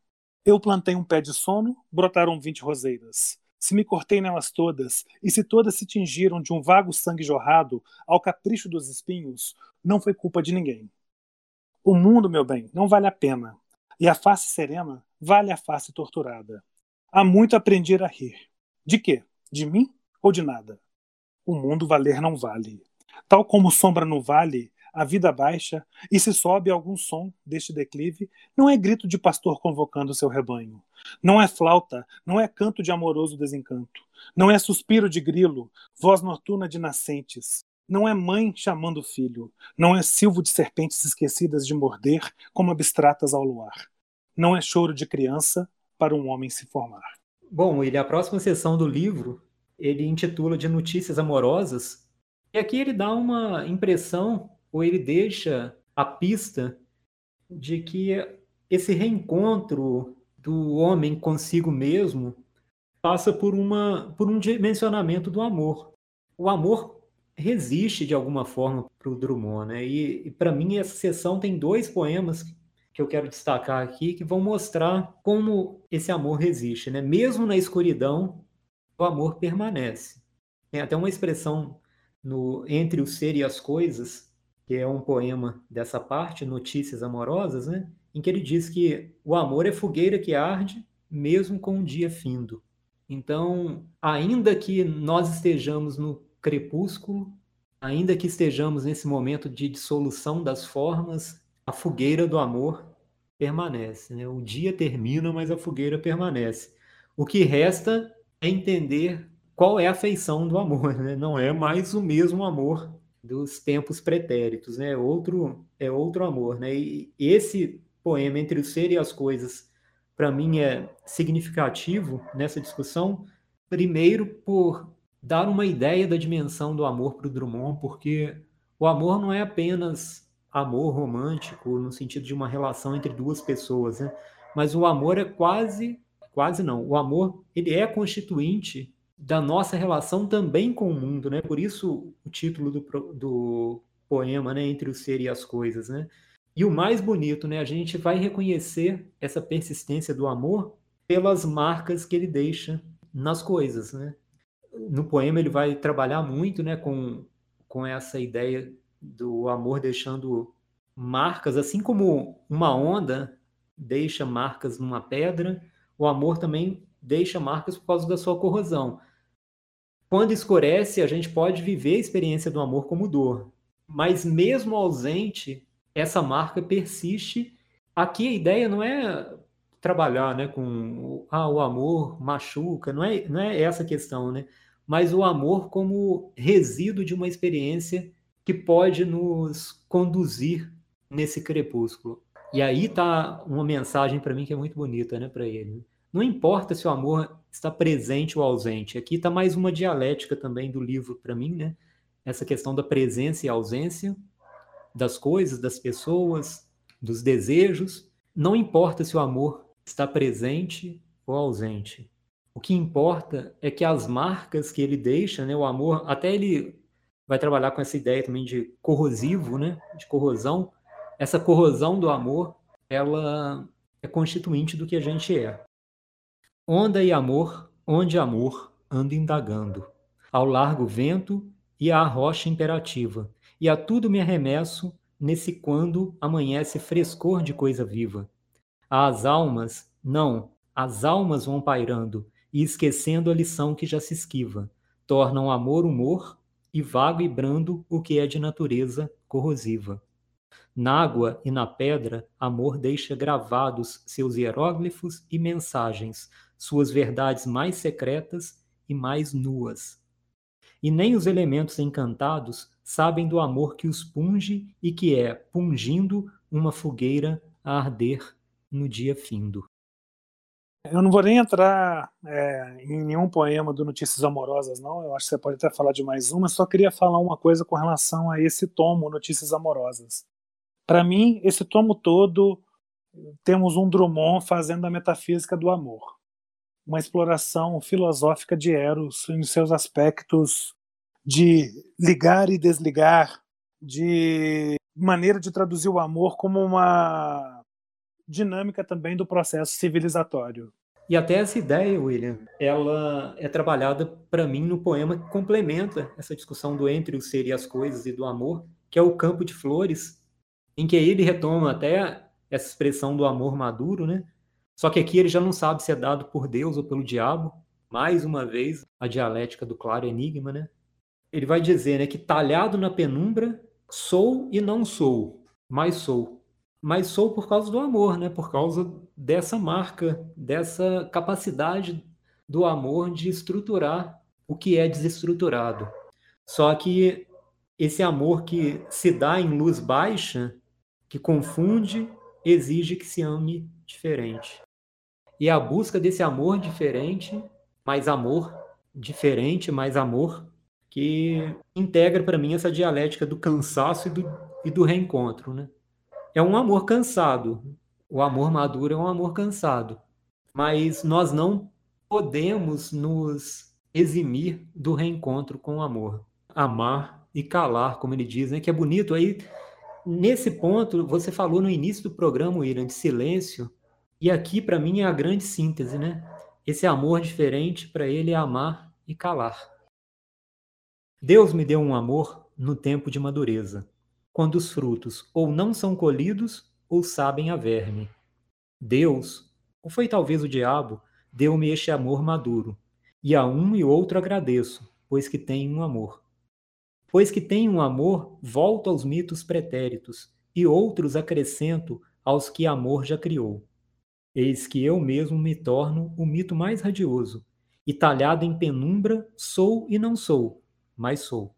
Eu plantei um pé de sono, brotaram vinte roseiras. Se me cortei nelas todas, e se todas se tingiram de um vago sangue jorrado ao capricho dos espinhos, não foi culpa de ninguém. O mundo, meu bem, não vale a pena, e a face serena vale a face torturada. Há muito aprendi a rir. De quê? De mim ou de nada? O mundo valer não vale. Tal como sombra no vale, a vida baixa, e se sobe algum som deste declive, não é grito de pastor convocando seu rebanho. Não é flauta, não é canto de amoroso desencanto. Não é suspiro de grilo, voz noturna de nascentes. Não é mãe chamando filho. Não é silvo de serpentes esquecidas de morder, como abstratas ao luar. Não é choro de criança para um homem se formar. Bom, ele a próxima sessão do livro ele intitula de Notícias Amorosas, e aqui ele dá uma impressão ou ele deixa a pista de que esse reencontro do homem consigo mesmo passa por, uma, por um dimensionamento do amor. O amor resiste de alguma forma para o Drummond, né? E, e para mim essa sessão tem dois poemas que eu quero destacar aqui que vão mostrar como esse amor resiste, né? Mesmo na escuridão, o amor permanece. Tem até uma expressão no Entre o Ser e as Coisas que é um poema dessa parte, Notícias Amorosas, né? em que ele diz que o amor é fogueira que arde mesmo com o dia findo. Então, ainda que nós estejamos no crepúsculo, ainda que estejamos nesse momento de dissolução das formas, a fogueira do amor permanece. Né? O dia termina, mas a fogueira permanece. O que resta é entender qual é a feição do amor. Né? Não é mais o mesmo amor dos tempos pretéritos, né? Outro é outro amor, né? E esse poema entre o ser e as coisas, para mim é significativo nessa discussão, primeiro por dar uma ideia da dimensão do amor para o Drummond, porque o amor não é apenas amor romântico no sentido de uma relação entre duas pessoas, né? Mas o amor é quase, quase não. O amor ele é constituinte da nossa relação também com o mundo, né? Por isso o título do, do poema, né? Entre o ser e as coisas, né? E o mais bonito, né? A gente vai reconhecer essa persistência do amor pelas marcas que ele deixa nas coisas, né? No poema ele vai trabalhar muito, né? Com, com essa ideia do amor deixando marcas, assim como uma onda deixa marcas numa pedra, o amor também deixa marcas por causa da sua corrosão. Quando escurece, a gente pode viver a experiência do amor como dor, mas mesmo ausente, essa marca persiste. Aqui a ideia não é trabalhar, né, com ah, o amor machuca, não é, não é essa questão, né? Mas o amor como resíduo de uma experiência que pode nos conduzir nesse crepúsculo. E aí tá uma mensagem para mim que é muito bonita, né, para ele. Não importa se o amor está presente ou ausente. Aqui está mais uma dialética também do livro para mim, né? Essa questão da presença e ausência das coisas, das pessoas, dos desejos. Não importa se o amor está presente ou ausente. O que importa é que as marcas que ele deixa, né, o amor, até ele vai trabalhar com essa ideia também de corrosivo, né, de corrosão. Essa corrosão do amor, ela é constituinte do que a gente é. Onda e amor, onde amor, ando indagando. Ao largo vento e à rocha imperativa, e a tudo me arremesso nesse quando amanhece frescor de coisa viva. As almas, não, as almas vão pairando e esquecendo a lição que já se esquiva, tornam amor humor e vago e brando o que é de natureza corrosiva. Na água e na pedra, amor deixa gravados seus hieróglifos e mensagens, suas verdades mais secretas e mais nuas. E nem os elementos encantados sabem do amor que os punge e que é, pungindo, uma fogueira a arder no dia findo. Eu não vou nem entrar é, em nenhum poema do Notícias Amorosas, não. Eu acho que você pode até falar de mais uma. Só queria falar uma coisa com relação a esse tomo, Notícias Amorosas. Para mim, esse tomo todo, temos um Drummond fazendo a metafísica do amor uma exploração filosófica de Eros em seus aspectos de ligar e desligar, de maneira de traduzir o amor como uma dinâmica também do processo civilizatório. E até essa ideia, William, ela é trabalhada para mim no poema que complementa essa discussão do entre o ser e as coisas e do amor, que é o Campo de Flores, em que ele retoma até essa expressão do amor maduro, né? Só que aqui ele já não sabe se é dado por Deus ou pelo diabo. Mais uma vez, a dialética do claro enigma, né? Ele vai dizer, né, que talhado na penumbra, sou e não sou, mas sou mas sou por causa do amor, né? Por causa dessa marca, dessa capacidade do amor de estruturar o que é desestruturado. Só que esse amor que se dá em luz baixa, que confunde, exige que se ame diferente. E a busca desse amor diferente, mais amor, diferente, mais amor, que integra para mim essa dialética do cansaço e do, e do reencontro, né? é um amor cansado. O amor maduro é um amor cansado. Mas nós não podemos nos eximir do reencontro com o amor. Amar e calar, como ele diz, né? que é bonito. Aí, nesse ponto, você falou no início do programa, William, de silêncio, e aqui, para mim, é a grande síntese, né? Esse amor diferente, para ele, é amar e calar. Deus me deu um amor no tempo de madureza quando os frutos ou não são colhidos ou sabem a verme. Deus, ou foi talvez o diabo, deu-me este amor maduro, e a um e outro agradeço, pois que tenho um amor. Pois que tenho um amor, volto aos mitos pretéritos, e outros acrescento aos que amor já criou. Eis que eu mesmo me torno o mito mais radioso, e talhado em penumbra, sou e não sou, mas sou.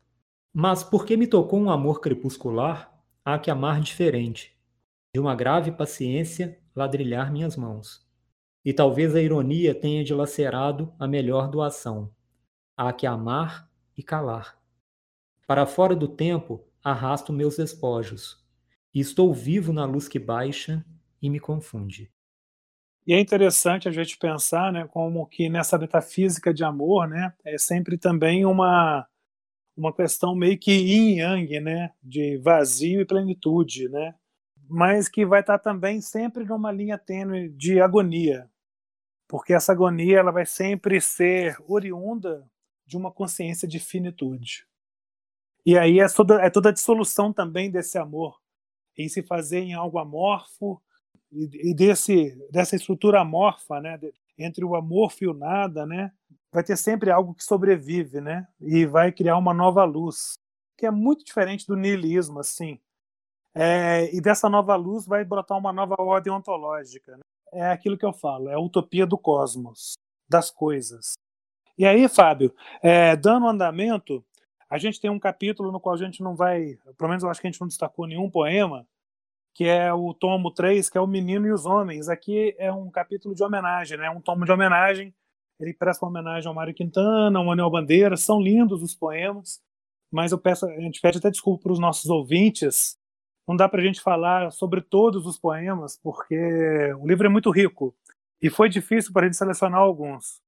Mas porque me tocou um amor crepuscular, há que amar diferente, de uma grave paciência ladrilhar minhas mãos. E talvez a ironia tenha dilacerado a melhor doação. Há que amar e calar. Para fora do tempo, arrasto meus despojos, e estou vivo na luz que baixa e me confunde. E é interessante a gente pensar, né, como que nessa metafísica de amor, né, é sempre também uma uma questão meio que yin yang, né, de vazio e plenitude, né, mas que vai estar também sempre numa linha tênue de agonia, porque essa agonia ela vai sempre ser oriunda de uma consciência de finitude. E aí é toda, é toda a dissolução também desse amor, em se fazer em algo amorfo e, desse dessa estrutura amorfa, né, entre o amorfo e o nada, né, vai ter sempre algo que sobrevive, né? E vai criar uma nova luz, que é muito diferente do niilismo, assim. É, e dessa nova luz vai brotar uma nova ordem ontológica. Né? É aquilo que eu falo, é a utopia do cosmos, das coisas. E aí, Fábio, é, dando andamento, a gente tem um capítulo no qual a gente não vai, pelo menos eu acho que a gente não destacou nenhum poema, que é o tomo 3, que é o Menino e os Homens. Aqui é um capítulo de homenagem, né? um tomo de homenagem ele presta uma homenagem ao Mário Quintana, ao Manuel Bandeira, são lindos os poemas, mas eu peço, a gente pede até desculpa para os nossos ouvintes, não dá para a gente falar sobre todos os poemas, porque o livro é muito rico, e foi difícil para a gente selecionar alguns.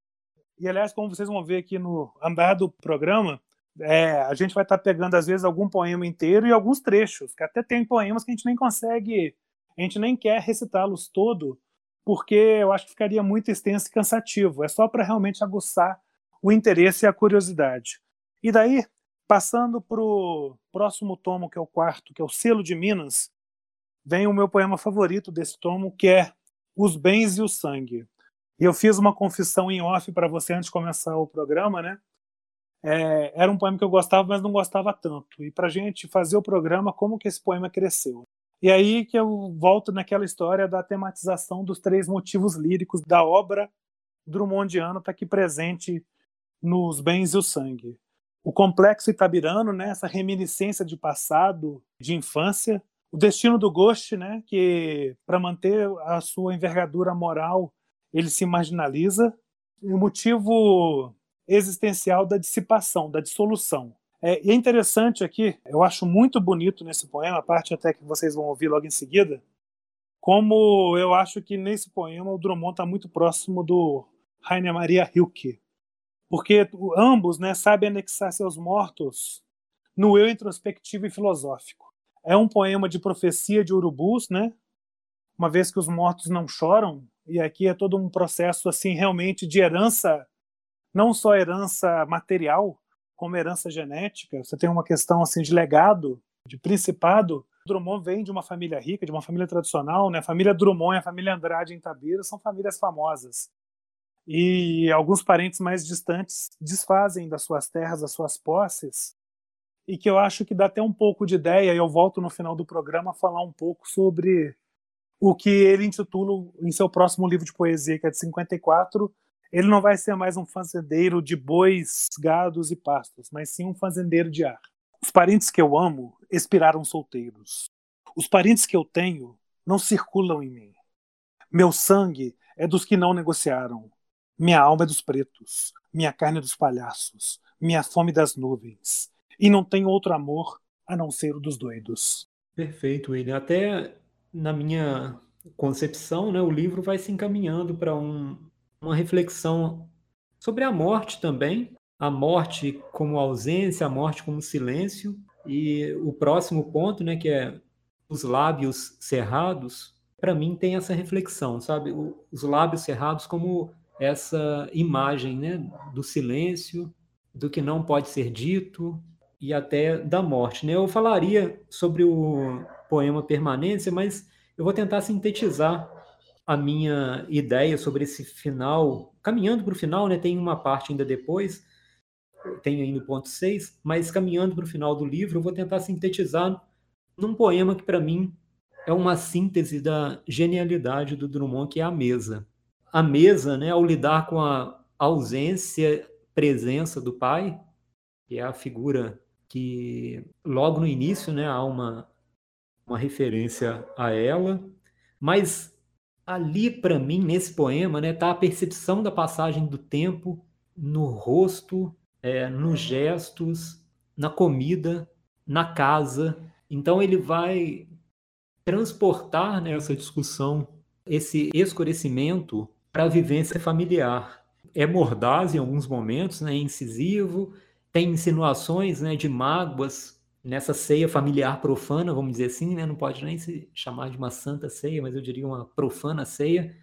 E, aliás, como vocês vão ver aqui no andar do programa, é, a gente vai estar tá pegando, às vezes, algum poema inteiro e alguns trechos, que até tem poemas que a gente nem consegue, a gente nem quer recitá-los todo, porque eu acho que ficaria muito extenso e cansativo. É só para realmente aguçar o interesse e a curiosidade. E daí, passando para o próximo tomo, que é o quarto, que é o Selo de Minas, vem o meu poema favorito desse tomo, que é Os Bens e o Sangue. E eu fiz uma confissão em off para você antes de começar o programa, né? É, era um poema que eu gostava, mas não gostava tanto. E para gente fazer o programa, como que esse poema cresceu? E aí que eu volto naquela história da tematização dos três motivos líricos da obra Drummondiana está aqui presente nos Bens e o Sangue. O complexo itabirano, né, essa reminiscência de passado, de infância, o destino do Ghost, né, que para manter a sua envergadura moral, ele se marginaliza, e o motivo existencial da dissipação, da dissolução. É, e é interessante aqui, eu acho muito bonito nesse poema, a parte até que vocês vão ouvir logo em seguida, como eu acho que nesse poema o Drummond está muito próximo do Rainer Maria Rilke. porque ambos né, sabem anexar seus mortos no eu introspectivo e filosófico. É um poema de profecia de urubus, né? uma vez que os mortos não choram, e aqui é todo um processo assim realmente de herança, não só herança material, como herança genética. Você tem uma questão assim de legado, de principado. Drummond vem de uma família rica, de uma família tradicional, né? A família Drummond e a família Andrade em Tabira são famílias famosas. E alguns parentes mais distantes desfazem das suas terras, das suas posses, e que eu acho que dá até um pouco de ideia, e eu volto no final do programa a falar um pouco sobre o que ele intitula em seu próximo livro de poesia, que é de 54, ele não vai ser mais um fazendeiro de bois, gados e pastos, mas sim um fazendeiro de ar. Os parentes que eu amo expiraram solteiros. Os parentes que eu tenho não circulam em mim. Meu sangue é dos que não negociaram. Minha alma é dos pretos. Minha carne é dos palhaços. Minha fome das nuvens. E não tenho outro amor a não ser o dos doidos. Perfeito, William. Até na minha concepção, né, o livro vai se encaminhando para um, uma reflexão sobre a morte também, a morte como ausência, a morte como silêncio, e o próximo ponto, né, que é os lábios cerrados, para mim tem essa reflexão, sabe? O, os lábios cerrados como essa imagem, né, do silêncio, do que não pode ser dito e até da morte, né? Eu falaria sobre o poema Permanência, mas eu vou tentar sintetizar a minha ideia sobre esse final, caminhando para o final, né? Tem uma parte ainda depois, tem ainda o ponto 6, mas caminhando para o final do livro, eu vou tentar sintetizar num poema que para mim é uma síntese da genialidade do Drummond, que é a mesa. A mesa, né, ao lidar com a ausência, presença do pai, que é a figura que logo no início, né, há uma uma referência a ela, mas ali para mim nesse poema, né, tá a percepção da passagem do tempo no rosto, é, nos gestos, na comida, na casa. Então ele vai transportar nessa né, discussão esse escurecimento para a vivência familiar. É mordaz em alguns momentos, né, incisivo, tem insinuações né, de mágoas nessa ceia familiar profana, vamos dizer assim, né? não pode nem se chamar de uma santa ceia, mas eu diria uma profana ceia,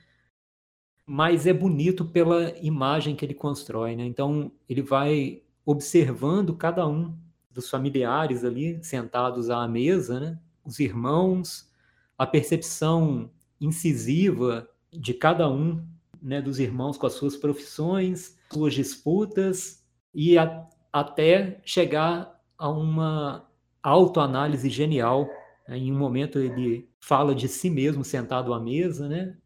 mas é bonito pela imagem que ele constrói, né? Então ele vai observando cada um dos familiares ali sentados à mesa, né? Os irmãos, a percepção incisiva de cada um, né, dos irmãos com as suas profissões, suas disputas e a, até chegar a uma autoanálise genial. Né? Em um momento ele fala de si mesmo sentado à mesa, né?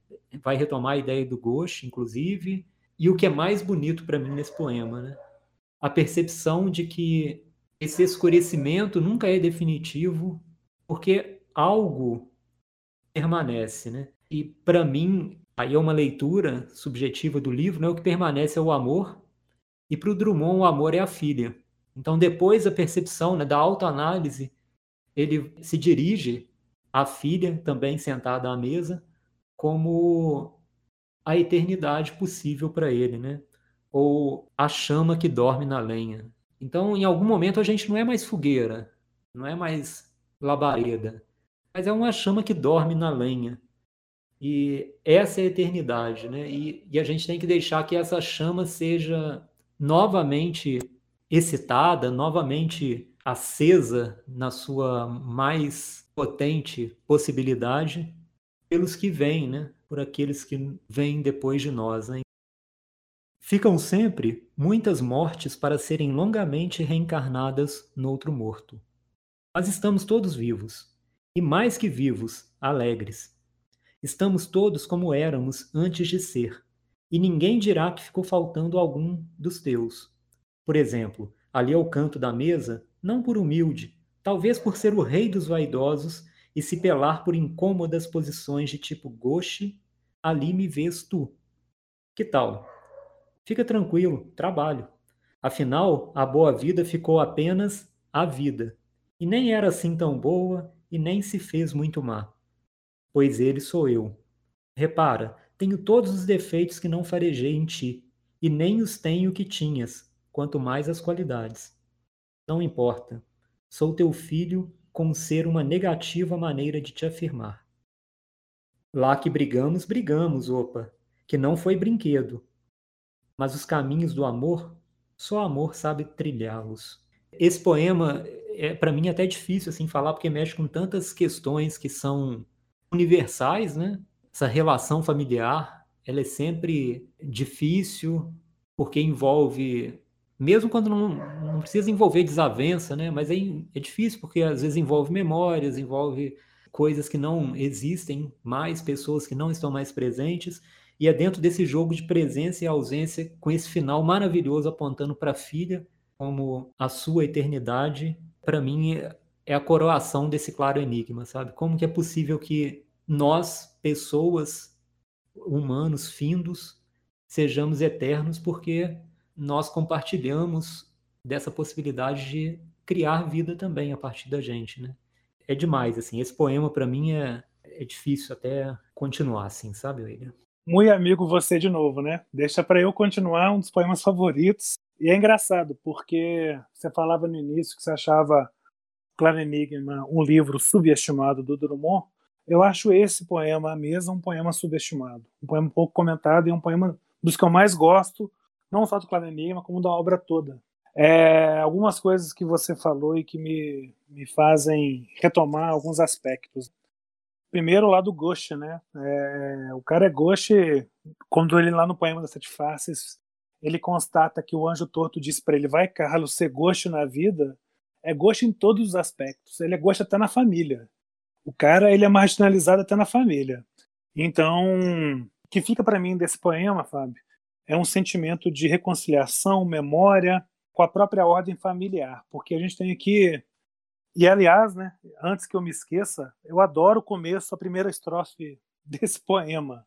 vai retomar a ideia do Ghost, inclusive. E o que é mais bonito para mim nesse poema, né? a percepção de que esse escurecimento nunca é definitivo, porque algo permanece, né? E para mim, aí é uma leitura subjetiva do livro, né? O que permanece é o amor, e para o Drummond o amor é a filha. Então, depois da percepção, né, da autoanálise, ele se dirige à filha, também sentada à mesa, como a eternidade possível para ele, né? Ou a chama que dorme na lenha. Então, em algum momento, a gente não é mais fogueira, não é mais labareda, mas é uma chama que dorme na lenha. E essa é a eternidade, né? E, e a gente tem que deixar que essa chama seja novamente excitada, novamente acesa na sua mais potente possibilidade pelos que vêm, né? por aqueles que vêm depois de nós. Né? Ficam sempre muitas mortes para serem longamente reencarnadas no outro morto. Mas estamos todos vivos, e mais que vivos, alegres. Estamos todos como éramos antes de ser, e ninguém dirá que ficou faltando algum dos teus por exemplo, ali ao canto da mesa, não por humilde, talvez por ser o rei dos vaidosos e se pelar por incômodas posições de tipo goche, ali me vês tu. Que tal? Fica tranquilo, trabalho. Afinal, a boa vida ficou apenas a vida, e nem era assim tão boa e nem se fez muito má. Pois ele sou eu. Repara, tenho todos os defeitos que não farejei em ti, e nem os tenho que tinhas, quanto mais as qualidades. Não importa. Sou teu filho com ser uma negativa maneira de te afirmar. Lá que brigamos, brigamos, opa, que não foi brinquedo. Mas os caminhos do amor, só amor sabe trilhá-los. Esse poema é para mim até difícil assim falar porque mexe com tantas questões que são universais, né? Essa relação familiar, ela é sempre difícil porque envolve mesmo quando não, não precisa envolver desavença, né? Mas é, é difícil porque às vezes envolve memórias, envolve coisas que não existem mais, pessoas que não estão mais presentes, e é dentro desse jogo de presença e ausência, com esse final maravilhoso apontando para a filha como a sua eternidade, para mim é a coroação desse claro enigma, sabe? Como que é possível que nós, pessoas, humanos, findos, sejamos eternos porque nós compartilhamos dessa possibilidade de criar vida também a partir da gente, né? É demais, assim. Esse poema para mim é, é difícil até continuar, assim, sabe, William? Muito amigo você de novo, né? Deixa para eu continuar um dos poemas favoritos. E é engraçado, porque você falava no início que você achava Claro Enigma um livro subestimado do Drummond. Eu acho esse poema, a mesa, um poema subestimado. Um poema pouco comentado e um poema dos que eu mais gosto, não só do Claro Enigma, como da obra toda. É, algumas coisas que você falou e que me, me fazem retomar alguns aspectos. Primeiro, lá do Ghost, né? É, o cara é Ghost, quando ele lá no poema das Sete Faces, ele constata que o anjo torto diz para ele: Vai, Carlos, ser Ghost na vida. É Ghost em todos os aspectos. Ele é Ghost até na família. O cara, ele é marginalizado até na família. Então, o que fica para mim desse poema, Fábio, é um sentimento de reconciliação, memória com a própria ordem familiar, porque a gente tem aqui e aliás, né, antes que eu me esqueça, eu adoro o começo, a primeira estrofe desse poema.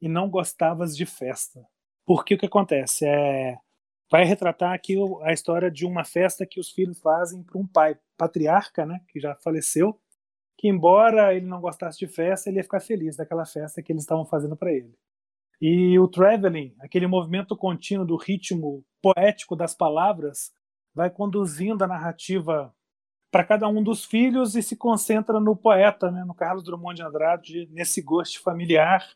E não gostavas de festa. Porque o que acontece? É, vai retratar aqui a história de uma festa que os filhos fazem para um pai patriarca, né, que já faleceu, que embora ele não gostasse de festa, ele ia ficar feliz daquela festa que eles estavam fazendo para ele. E o traveling, aquele movimento contínuo do ritmo poético das palavras, vai conduzindo a narrativa para cada um dos filhos e se concentra no poeta, né, no Carlos Drummond de Andrade, nesse gosto familiar.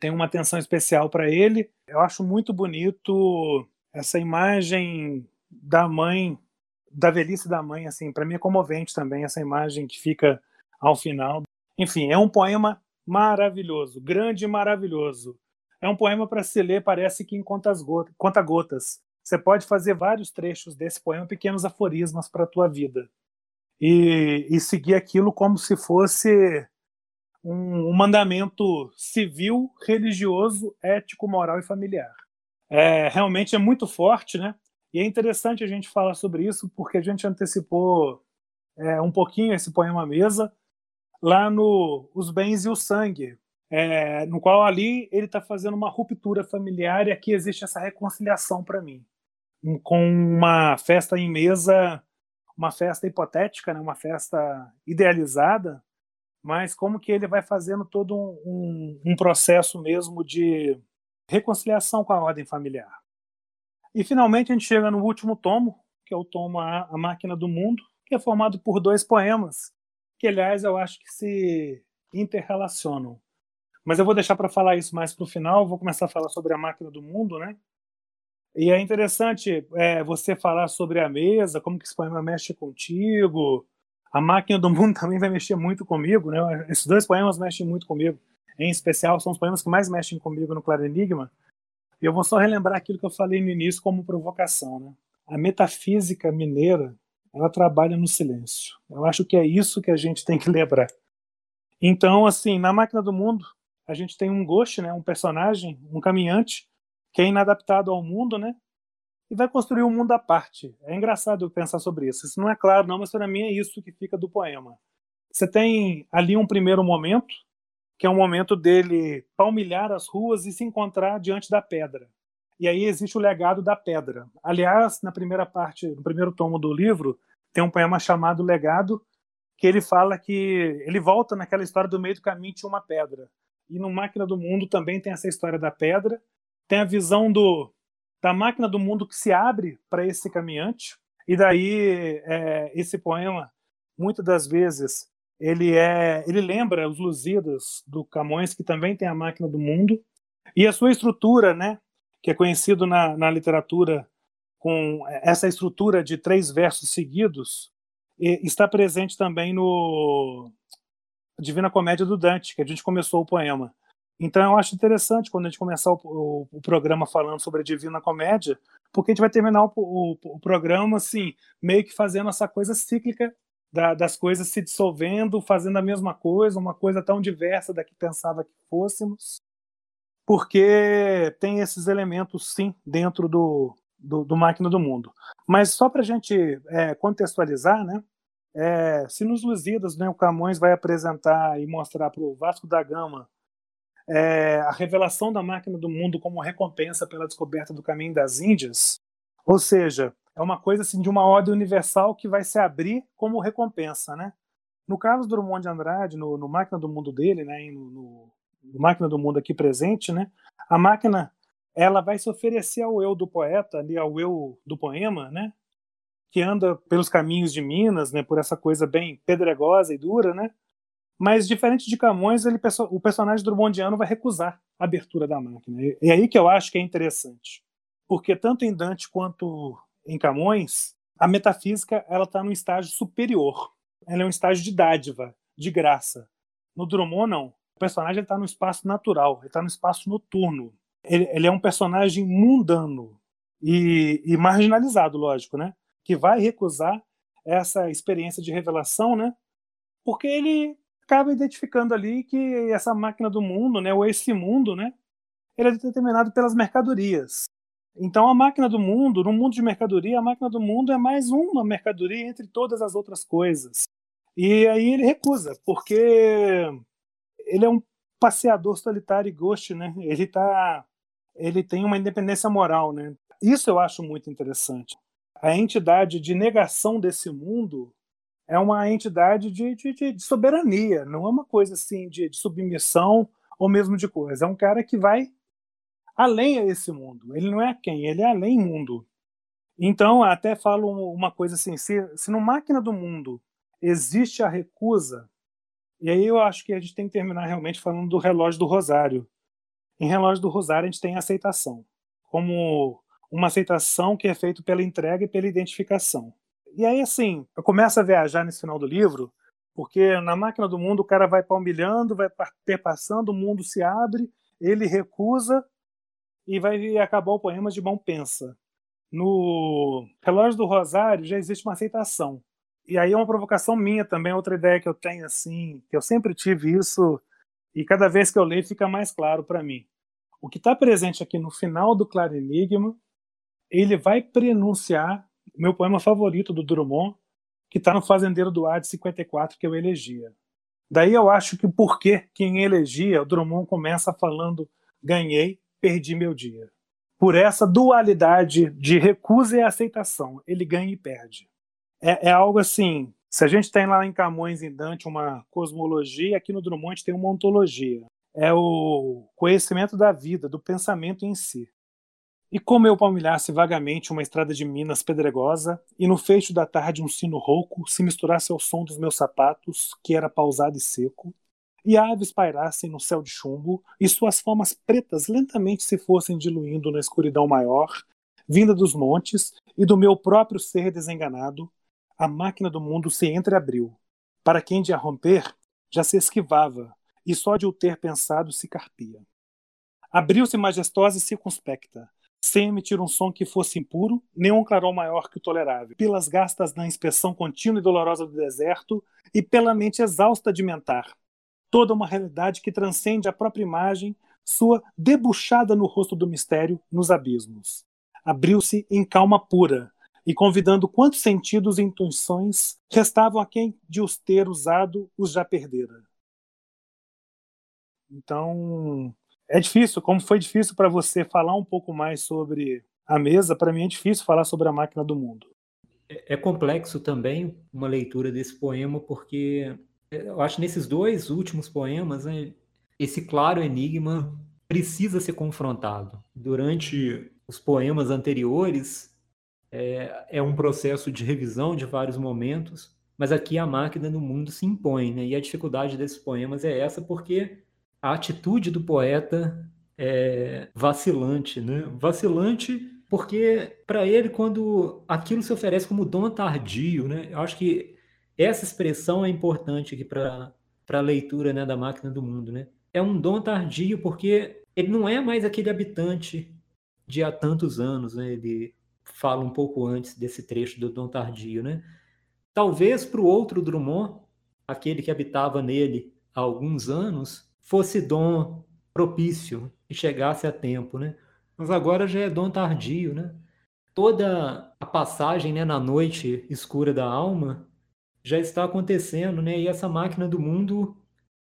Tem uma atenção especial para ele. Eu acho muito bonito essa imagem da mãe, da velhice da mãe, assim, para mim é comovente também essa imagem que fica ao final. Enfim, é um poema maravilhoso, grande e maravilhoso. É um poema para se ler, parece que em contas gotas, conta gotas. Você pode fazer vários trechos desse poema, pequenos aforismos para a tua vida e, e seguir aquilo como se fosse um, um, mandamento civil, religioso, ético, moral e familiar. É, realmente é muito forte, né? E é interessante a gente falar sobre isso porque a gente antecipou é, um pouquinho esse poema à mesa lá no Os Bens e o Sangue, é, no qual ali ele está fazendo uma ruptura familiar e aqui existe essa reconciliação para mim, com uma festa em mesa uma festa hipotética, né, uma festa idealizada, mas como que ele vai fazendo todo um, um, processo mesmo de reconciliação com a ordem familiar. E finalmente a gente chega no último tomo, que é o tomo A, a Máquina do Mundo, que é formado por dois poemas, que aliás eu acho que se interrelacionam. Mas eu vou deixar para falar isso mais para o final, vou começar a falar sobre a Máquina do Mundo, né? E é interessante é, você falar sobre a mesa, como que esse poema mexe contigo. A Máquina do Mundo também vai mexer muito comigo, né? Esses dois poemas mexem muito comigo. Em especial, são os poemas que mais mexem comigo no Claro Enigma. E eu vou só relembrar aquilo que eu falei no início como provocação, né? A metafísica mineira, ela trabalha no silêncio. Eu acho que é isso que a gente tem que lembrar. Então, assim, na Máquina do Mundo, a gente tem um Ghost, né? Um personagem, um caminhante, que é inadaptado ao mundo, né? E vai construir um mundo à parte. É engraçado pensar sobre isso. Isso não é claro, não, mas para mim é isso que fica do poema. Você tem ali um primeiro momento, que é um momento dele palmilhar as ruas e se encontrar diante da pedra. E aí existe o legado da pedra. Aliás, na primeira parte, no primeiro tomo do livro, tem um poema chamado Legado, que ele fala que ele volta naquela história do meio do caminho tinha uma pedra. E no Máquina do Mundo também tem essa história da pedra, tem a visão do, da máquina do mundo que se abre para esse caminhante. E daí é, esse poema, muitas das vezes, ele é, ele lembra os Lusíadas do Camões, que também tem a máquina do mundo, e a sua estrutura, né, que é conhecido na, na literatura com essa estrutura de três versos seguidos, está presente também no Divina Comédia do Dante, que a gente começou o poema. Então eu acho interessante quando a gente começar o, o, o programa falando sobre a Divina Comédia, porque a gente vai terminar o, o programa assim, meio que fazendo essa coisa cíclica da, das coisas se dissolvendo, fazendo a mesma coisa, uma coisa tão diversa da que pensava que fôssemos, porque tem esses elementos, sim, dentro do, do, do Máquina do Mundo. Mas só para a gente é, contextualizar, né, é, se nos Lusíadas né, o Camões vai apresentar e mostrar para o Vasco da Gama é, a revelação da máquina do mundo como recompensa pela descoberta do caminho das Índias, ou seja, é uma coisa assim de uma ordem universal que vai se abrir como recompensa, né? No Carlos Drummond de Andrade, no, no Máquina do Mundo dele, né, no, no, no, Máquina do Mundo aqui presente, né, a máquina ela vai se oferecer ao eu do poeta, ali ao eu do poema, né, que anda pelos caminhos de Minas, né, por essa coisa bem pedregosa e dura, né, mas diferente de Camões, ele, o personagem Drummondiano vai recusar a abertura da máquina. E é aí que eu acho que é interessante, porque tanto em Dante quanto em Camões, a metafísica ela está num estágio superior. Ela é um estágio de dádiva, de graça. No Drummond, não. O personagem está no espaço natural, ele está no espaço noturno. Ele, ele, é um personagem mundano e, e, marginalizado, lógico, né? Que vai recusar essa experiência de revelação, né? Porque ele acaba identificando ali que essa máquina do mundo, né? Ou esse mundo, né? Ele é determinado pelas mercadorias. Então, a máquina do mundo, no mundo de mercadoria, a máquina do mundo é mais uma mercadoria entre todas as outras coisas. E aí ele recusa, porque ele é um passeador solitário e ghost, né? Ele tá, ele tem uma independência moral, né? Isso eu acho muito interessante. A entidade de negação desse mundo é uma entidade de, de, de soberania, não é uma coisa assim de, de submissão ou mesmo de coisa. É um cara que vai além a esse mundo. Ele não é quem, ele é além mundo. Então, até falo uma coisa assim: se, se no Máquina do Mundo existe a recusa, e aí eu acho que a gente tem que terminar realmente falando do relógio do Rosário. Em relógio do Rosário, a gente tem a aceitação, como uma aceitação que é feita pela entrega e pela identificação. E aí, assim, eu começo a viajar nesse final do livro, porque na máquina do mundo o cara vai palmilhando, vai perpassando, o mundo se abre, ele recusa, e vai acabar o poema de mão pensa. No Relógio do Rosário já existe uma aceitação. E aí é uma provocação minha também, outra ideia que eu tenho assim, que eu sempre tive isso e cada vez que eu leio fica mais claro para mim. O que está presente aqui no final do Claro Enigma, ele vai prenunciar meu poema favorito do Drummond, que está no Fazendeiro do Ar de 54, que é o Elegia. Daí eu acho que o porquê que em Elegia o Drummond começa falando ganhei perdi meu dia. Por essa dualidade de recusa e aceitação, ele ganha e perde. É, é algo assim. Se a gente tem lá em Camões e Dante uma cosmologia, aqui no Drummond tem uma ontologia. É o conhecimento da vida, do pensamento em si. E como eu palmilhasse vagamente uma estrada de Minas pedregosa, e no fecho da tarde um sino rouco se misturasse ao som dos meus sapatos, que era pausado e seco, e aves pairassem no céu de chumbo, e suas formas pretas lentamente se fossem diluindo na escuridão maior, vinda dos montes e do meu próprio ser desenganado, a máquina do mundo se entreabriu. Para quem de a romper, já se esquivava, e só de o ter pensado se carpia. Abriu-se majestosa e circunspecta, sem emitir um som que fosse impuro, nem um clarão maior que o tolerável, pelas gastas na inspeção contínua e dolorosa do deserto, e pela mente exausta de mentar, toda uma realidade que transcende a própria imagem, sua debuxada no rosto do mistério, nos abismos. Abriu-se em calma pura, e convidando quantos sentidos e intuições restavam a quem de os ter usado os já perdera. Então, é difícil, como foi difícil para você falar um pouco mais sobre a mesa, para mim é difícil falar sobre a máquina do mundo. É, é complexo também uma leitura desse poema, porque eu acho nesses dois últimos poemas, né, esse claro enigma precisa ser confrontado. Durante os poemas anteriores, é, é, um processo de revisão de vários momentos, mas aqui a máquina no mundo se impõe, né? E a dificuldade desses poemas é essa, porque a atitude do poeta é vacilante, né? Vacilante porque para ele quando aquilo se oferece como dom tardio, né? Eu acho que essa expressão é importante aqui para para a leitura né, da máquina do mundo, né? É um dom tardio porque ele não é mais aquele habitante de há tantos anos, né? Ele fala um pouco antes desse trecho do dom tardio, né? Talvez para o outro Drummond, aquele que habitava nele há alguns anos, fosse dom propício e chegasse a tempo, né? Mas agora já é dom tardio, né? Toda a passagem né, na noite escura da alma já está acontecendo, né? E essa máquina do mundo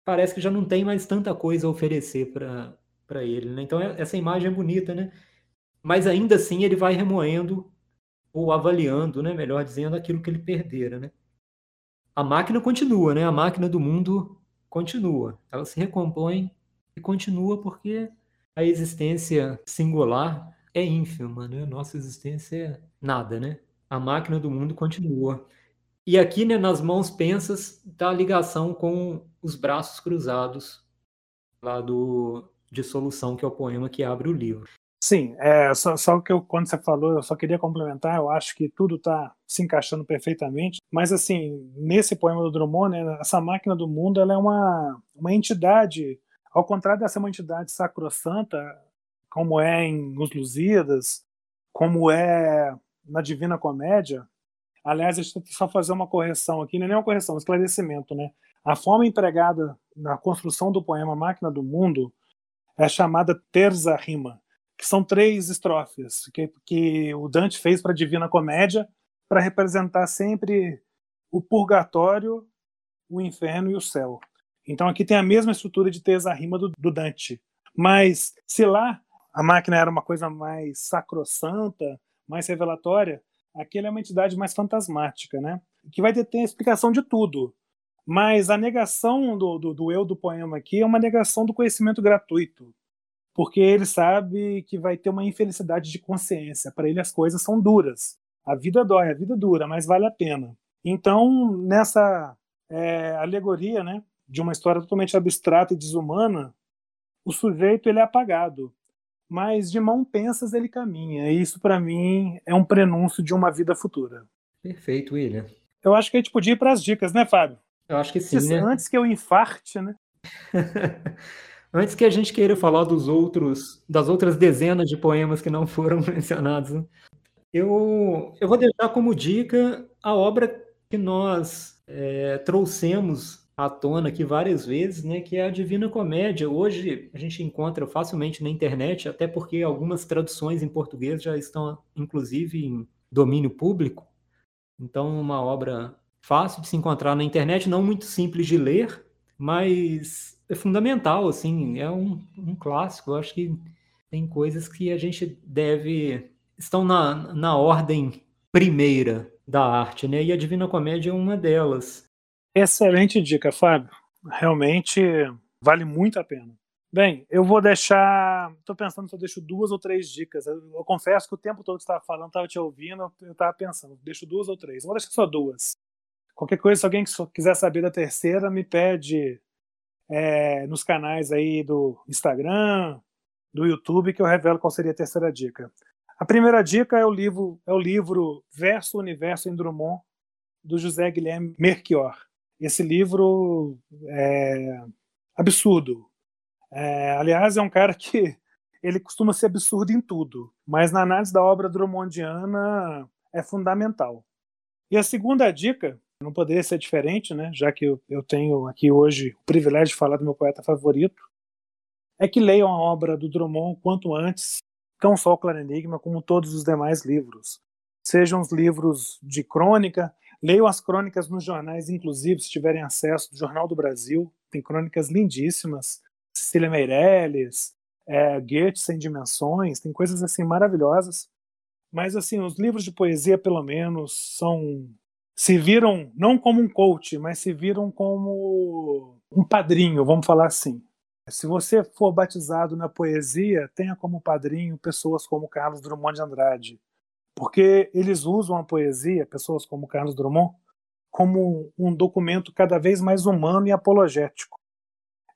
parece que já não tem mais tanta coisa a oferecer para ele, né? Então é, essa imagem é bonita, né? Mas ainda assim ele vai remoendo ou avaliando, né? Melhor dizendo, aquilo que ele perdera, né? A máquina continua, né? A máquina do mundo continua. Ela se recompõe e continua porque a existência singular é ínfima, né? Nossa existência é nada, né? A máquina do mundo continua. E aqui, né, nas mãos pensas, está a ligação com os braços cruzados lá do de solução, que é o poema que abre o livro. Sim, é, só, só que eu, quando você falou, eu só queria complementar, eu acho que tudo está se encaixando perfeitamente, mas assim, nesse poema do Drummond, né, essa máquina do mundo ela é uma, uma entidade, ao contrário dessa uma entidade sacrossanta, como é em Os Lusíadas, como é na Divina Comédia, Aliás, deixa eu só fazer uma correção aqui, não é nem uma correção, um esclarecimento, né? A forma empregada na construção do poema Máquina do Mundo é chamada terza rima, que são três estrofes que, que o Dante fez para a Divina Comédia para representar sempre o purgatório, o inferno e o céu. Então aqui tem a mesma estrutura de terça rima do, do Dante. Mas se lá a máquina era uma coisa mais sacrossanta, mais revelatória, aquele é uma entidade mais fantasmática, né? Que vai ter, ter a explicação de tudo. Mas a negação do, do, do, eu do poema aqui é uma negação do conhecimento gratuito. Porque ele sabe que vai ter uma infelicidade de consciência. Para ele as coisas são duras. A vida dói, a vida dura, mas vale a pena. Então, nessa é, alegoria né, de uma história totalmente abstrata e desumana, o sujeito ele é apagado mas de mão pensas ele caminha. E isso, para mim, é um prenúncio de uma vida futura. Perfeito, William. Eu acho que a gente podia ir para as dicas, né, Fábio? Eu acho que sim. Antes, né? antes que eu infarte, né? antes que a gente queira falar dos outros, das outras dezenas de poemas que não foram mencionados, né? eu, eu vou deixar como dica a obra que nós é, trouxemos à tona aqui várias vezes, né, que é a Divina Comédia. Hoje a gente encontra facilmente na internet, até porque algumas traduções em português já estão, inclusive, em domínio público. Então, uma obra fácil de se encontrar na internet, não muito simples de ler, mas é fundamental, assim, é um, um clássico. Eu acho que tem coisas que a gente deve estão na, na ordem primeira da arte, né? E a Divina Comédia é uma delas. Excelente dica, Fábio. Realmente vale muito a pena. Bem, eu vou deixar. Estou pensando se eu deixo duas ou três dicas. Eu, eu confesso que o tempo todo que estava falando, estava te ouvindo, eu estava pensando, deixo duas ou três. Eu vou deixar só duas. Qualquer coisa, se alguém quiser saber da terceira, me pede é, nos canais aí do Instagram, do YouTube, que eu revelo qual seria a terceira dica. A primeira dica é o livro, é o livro Verso Universo em Drummond, do José Guilherme Merchior. Esse livro é absurdo. É, aliás, é um cara que ele costuma ser absurdo em tudo, mas na análise da obra drummondiana é fundamental. E a segunda dica, não poderia ser diferente, né, já que eu, eu tenho aqui hoje o privilégio de falar do meu poeta favorito, é que leiam a obra do Drummond quanto antes, não só o Claro Enigma, como todos os demais livros. Sejam os livros de crônica, Leiam as crônicas nos jornais, inclusive, se tiverem acesso, do Jornal do Brasil. Tem crônicas lindíssimas. Cecília Meirelles, é, Goethe Sem Dimensões, tem coisas assim maravilhosas. Mas, assim, os livros de poesia, pelo menos, são. Se viram não como um coach, mas se viram como um padrinho, vamos falar assim. Se você for batizado na poesia, tenha como padrinho pessoas como Carlos Drummond de Andrade, porque eles usam a poesia, pessoas como Carlos Drummond, como um documento cada vez mais humano e apologético.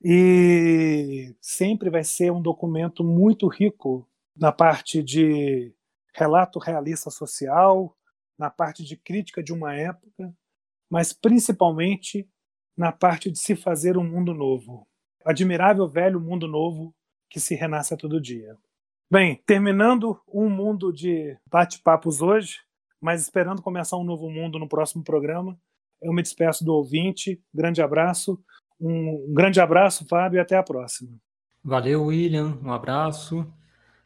E sempre vai ser um documento muito rico na parte de relato realista social, na parte de crítica de uma época, mas principalmente na parte de se fazer um mundo novo. Admirável velho mundo novo que se renasce a todo dia. Bem, terminando um mundo de bate-papos hoje, mas esperando começar um novo mundo no próximo programa, eu me despeço do ouvinte. Grande abraço. Um grande abraço, Fábio, e até a próxima. Valeu, William. Um abraço.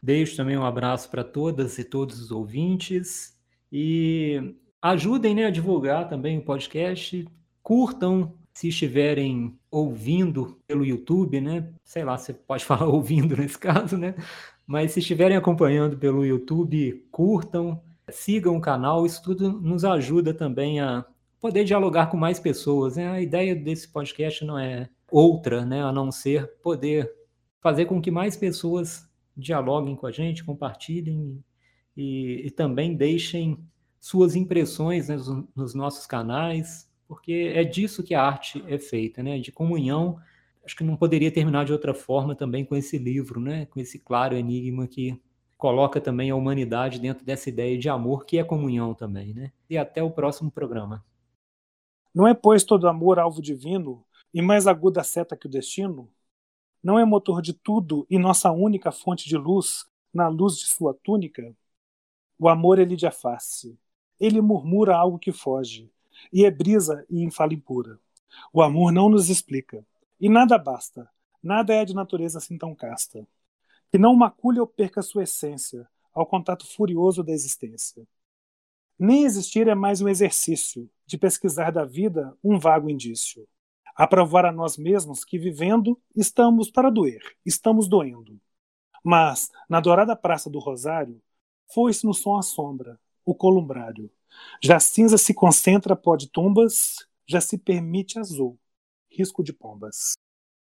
Deixo também um abraço para todas e todos os ouvintes. E ajudem né, a divulgar também o podcast. Curtam se estiverem ouvindo pelo YouTube, né? Sei lá, você pode falar ouvindo nesse caso, né? Mas se estiverem acompanhando pelo YouTube, curtam, sigam o canal. Isso tudo nos ajuda também a poder dialogar com mais pessoas. Né? A ideia desse podcast não é outra, né? A não ser poder fazer com que mais pessoas dialoguem com a gente, compartilhem e, e também deixem suas impressões né, nos nossos canais, porque é disso que a arte é feita, né? De comunhão. Acho que não poderia terminar de outra forma também com esse livro, né? Com esse claro enigma que coloca também a humanidade dentro dessa ideia de amor que é comunhão também, né? E até o próximo programa. Não é, pois, todo amor alvo divino e mais aguda seta que o destino? Não é motor de tudo e nossa única fonte de luz na luz de sua túnica? O amor ele de a face. Ele murmura algo que foge, e é brisa e infala impura. O amor não nos explica, e nada basta, nada é de natureza assim tão casta, que não macule ou perca sua essência ao contato furioso da existência. Nem existir é mais um exercício de pesquisar da vida um vago indício a provar a nós mesmos que vivendo estamos para doer, estamos doendo. Mas, na dourada praça do Rosário, foi-se no som a sombra, o columbrário. Já cinza se concentra pó de tumbas, já se permite azul, risco de pombas.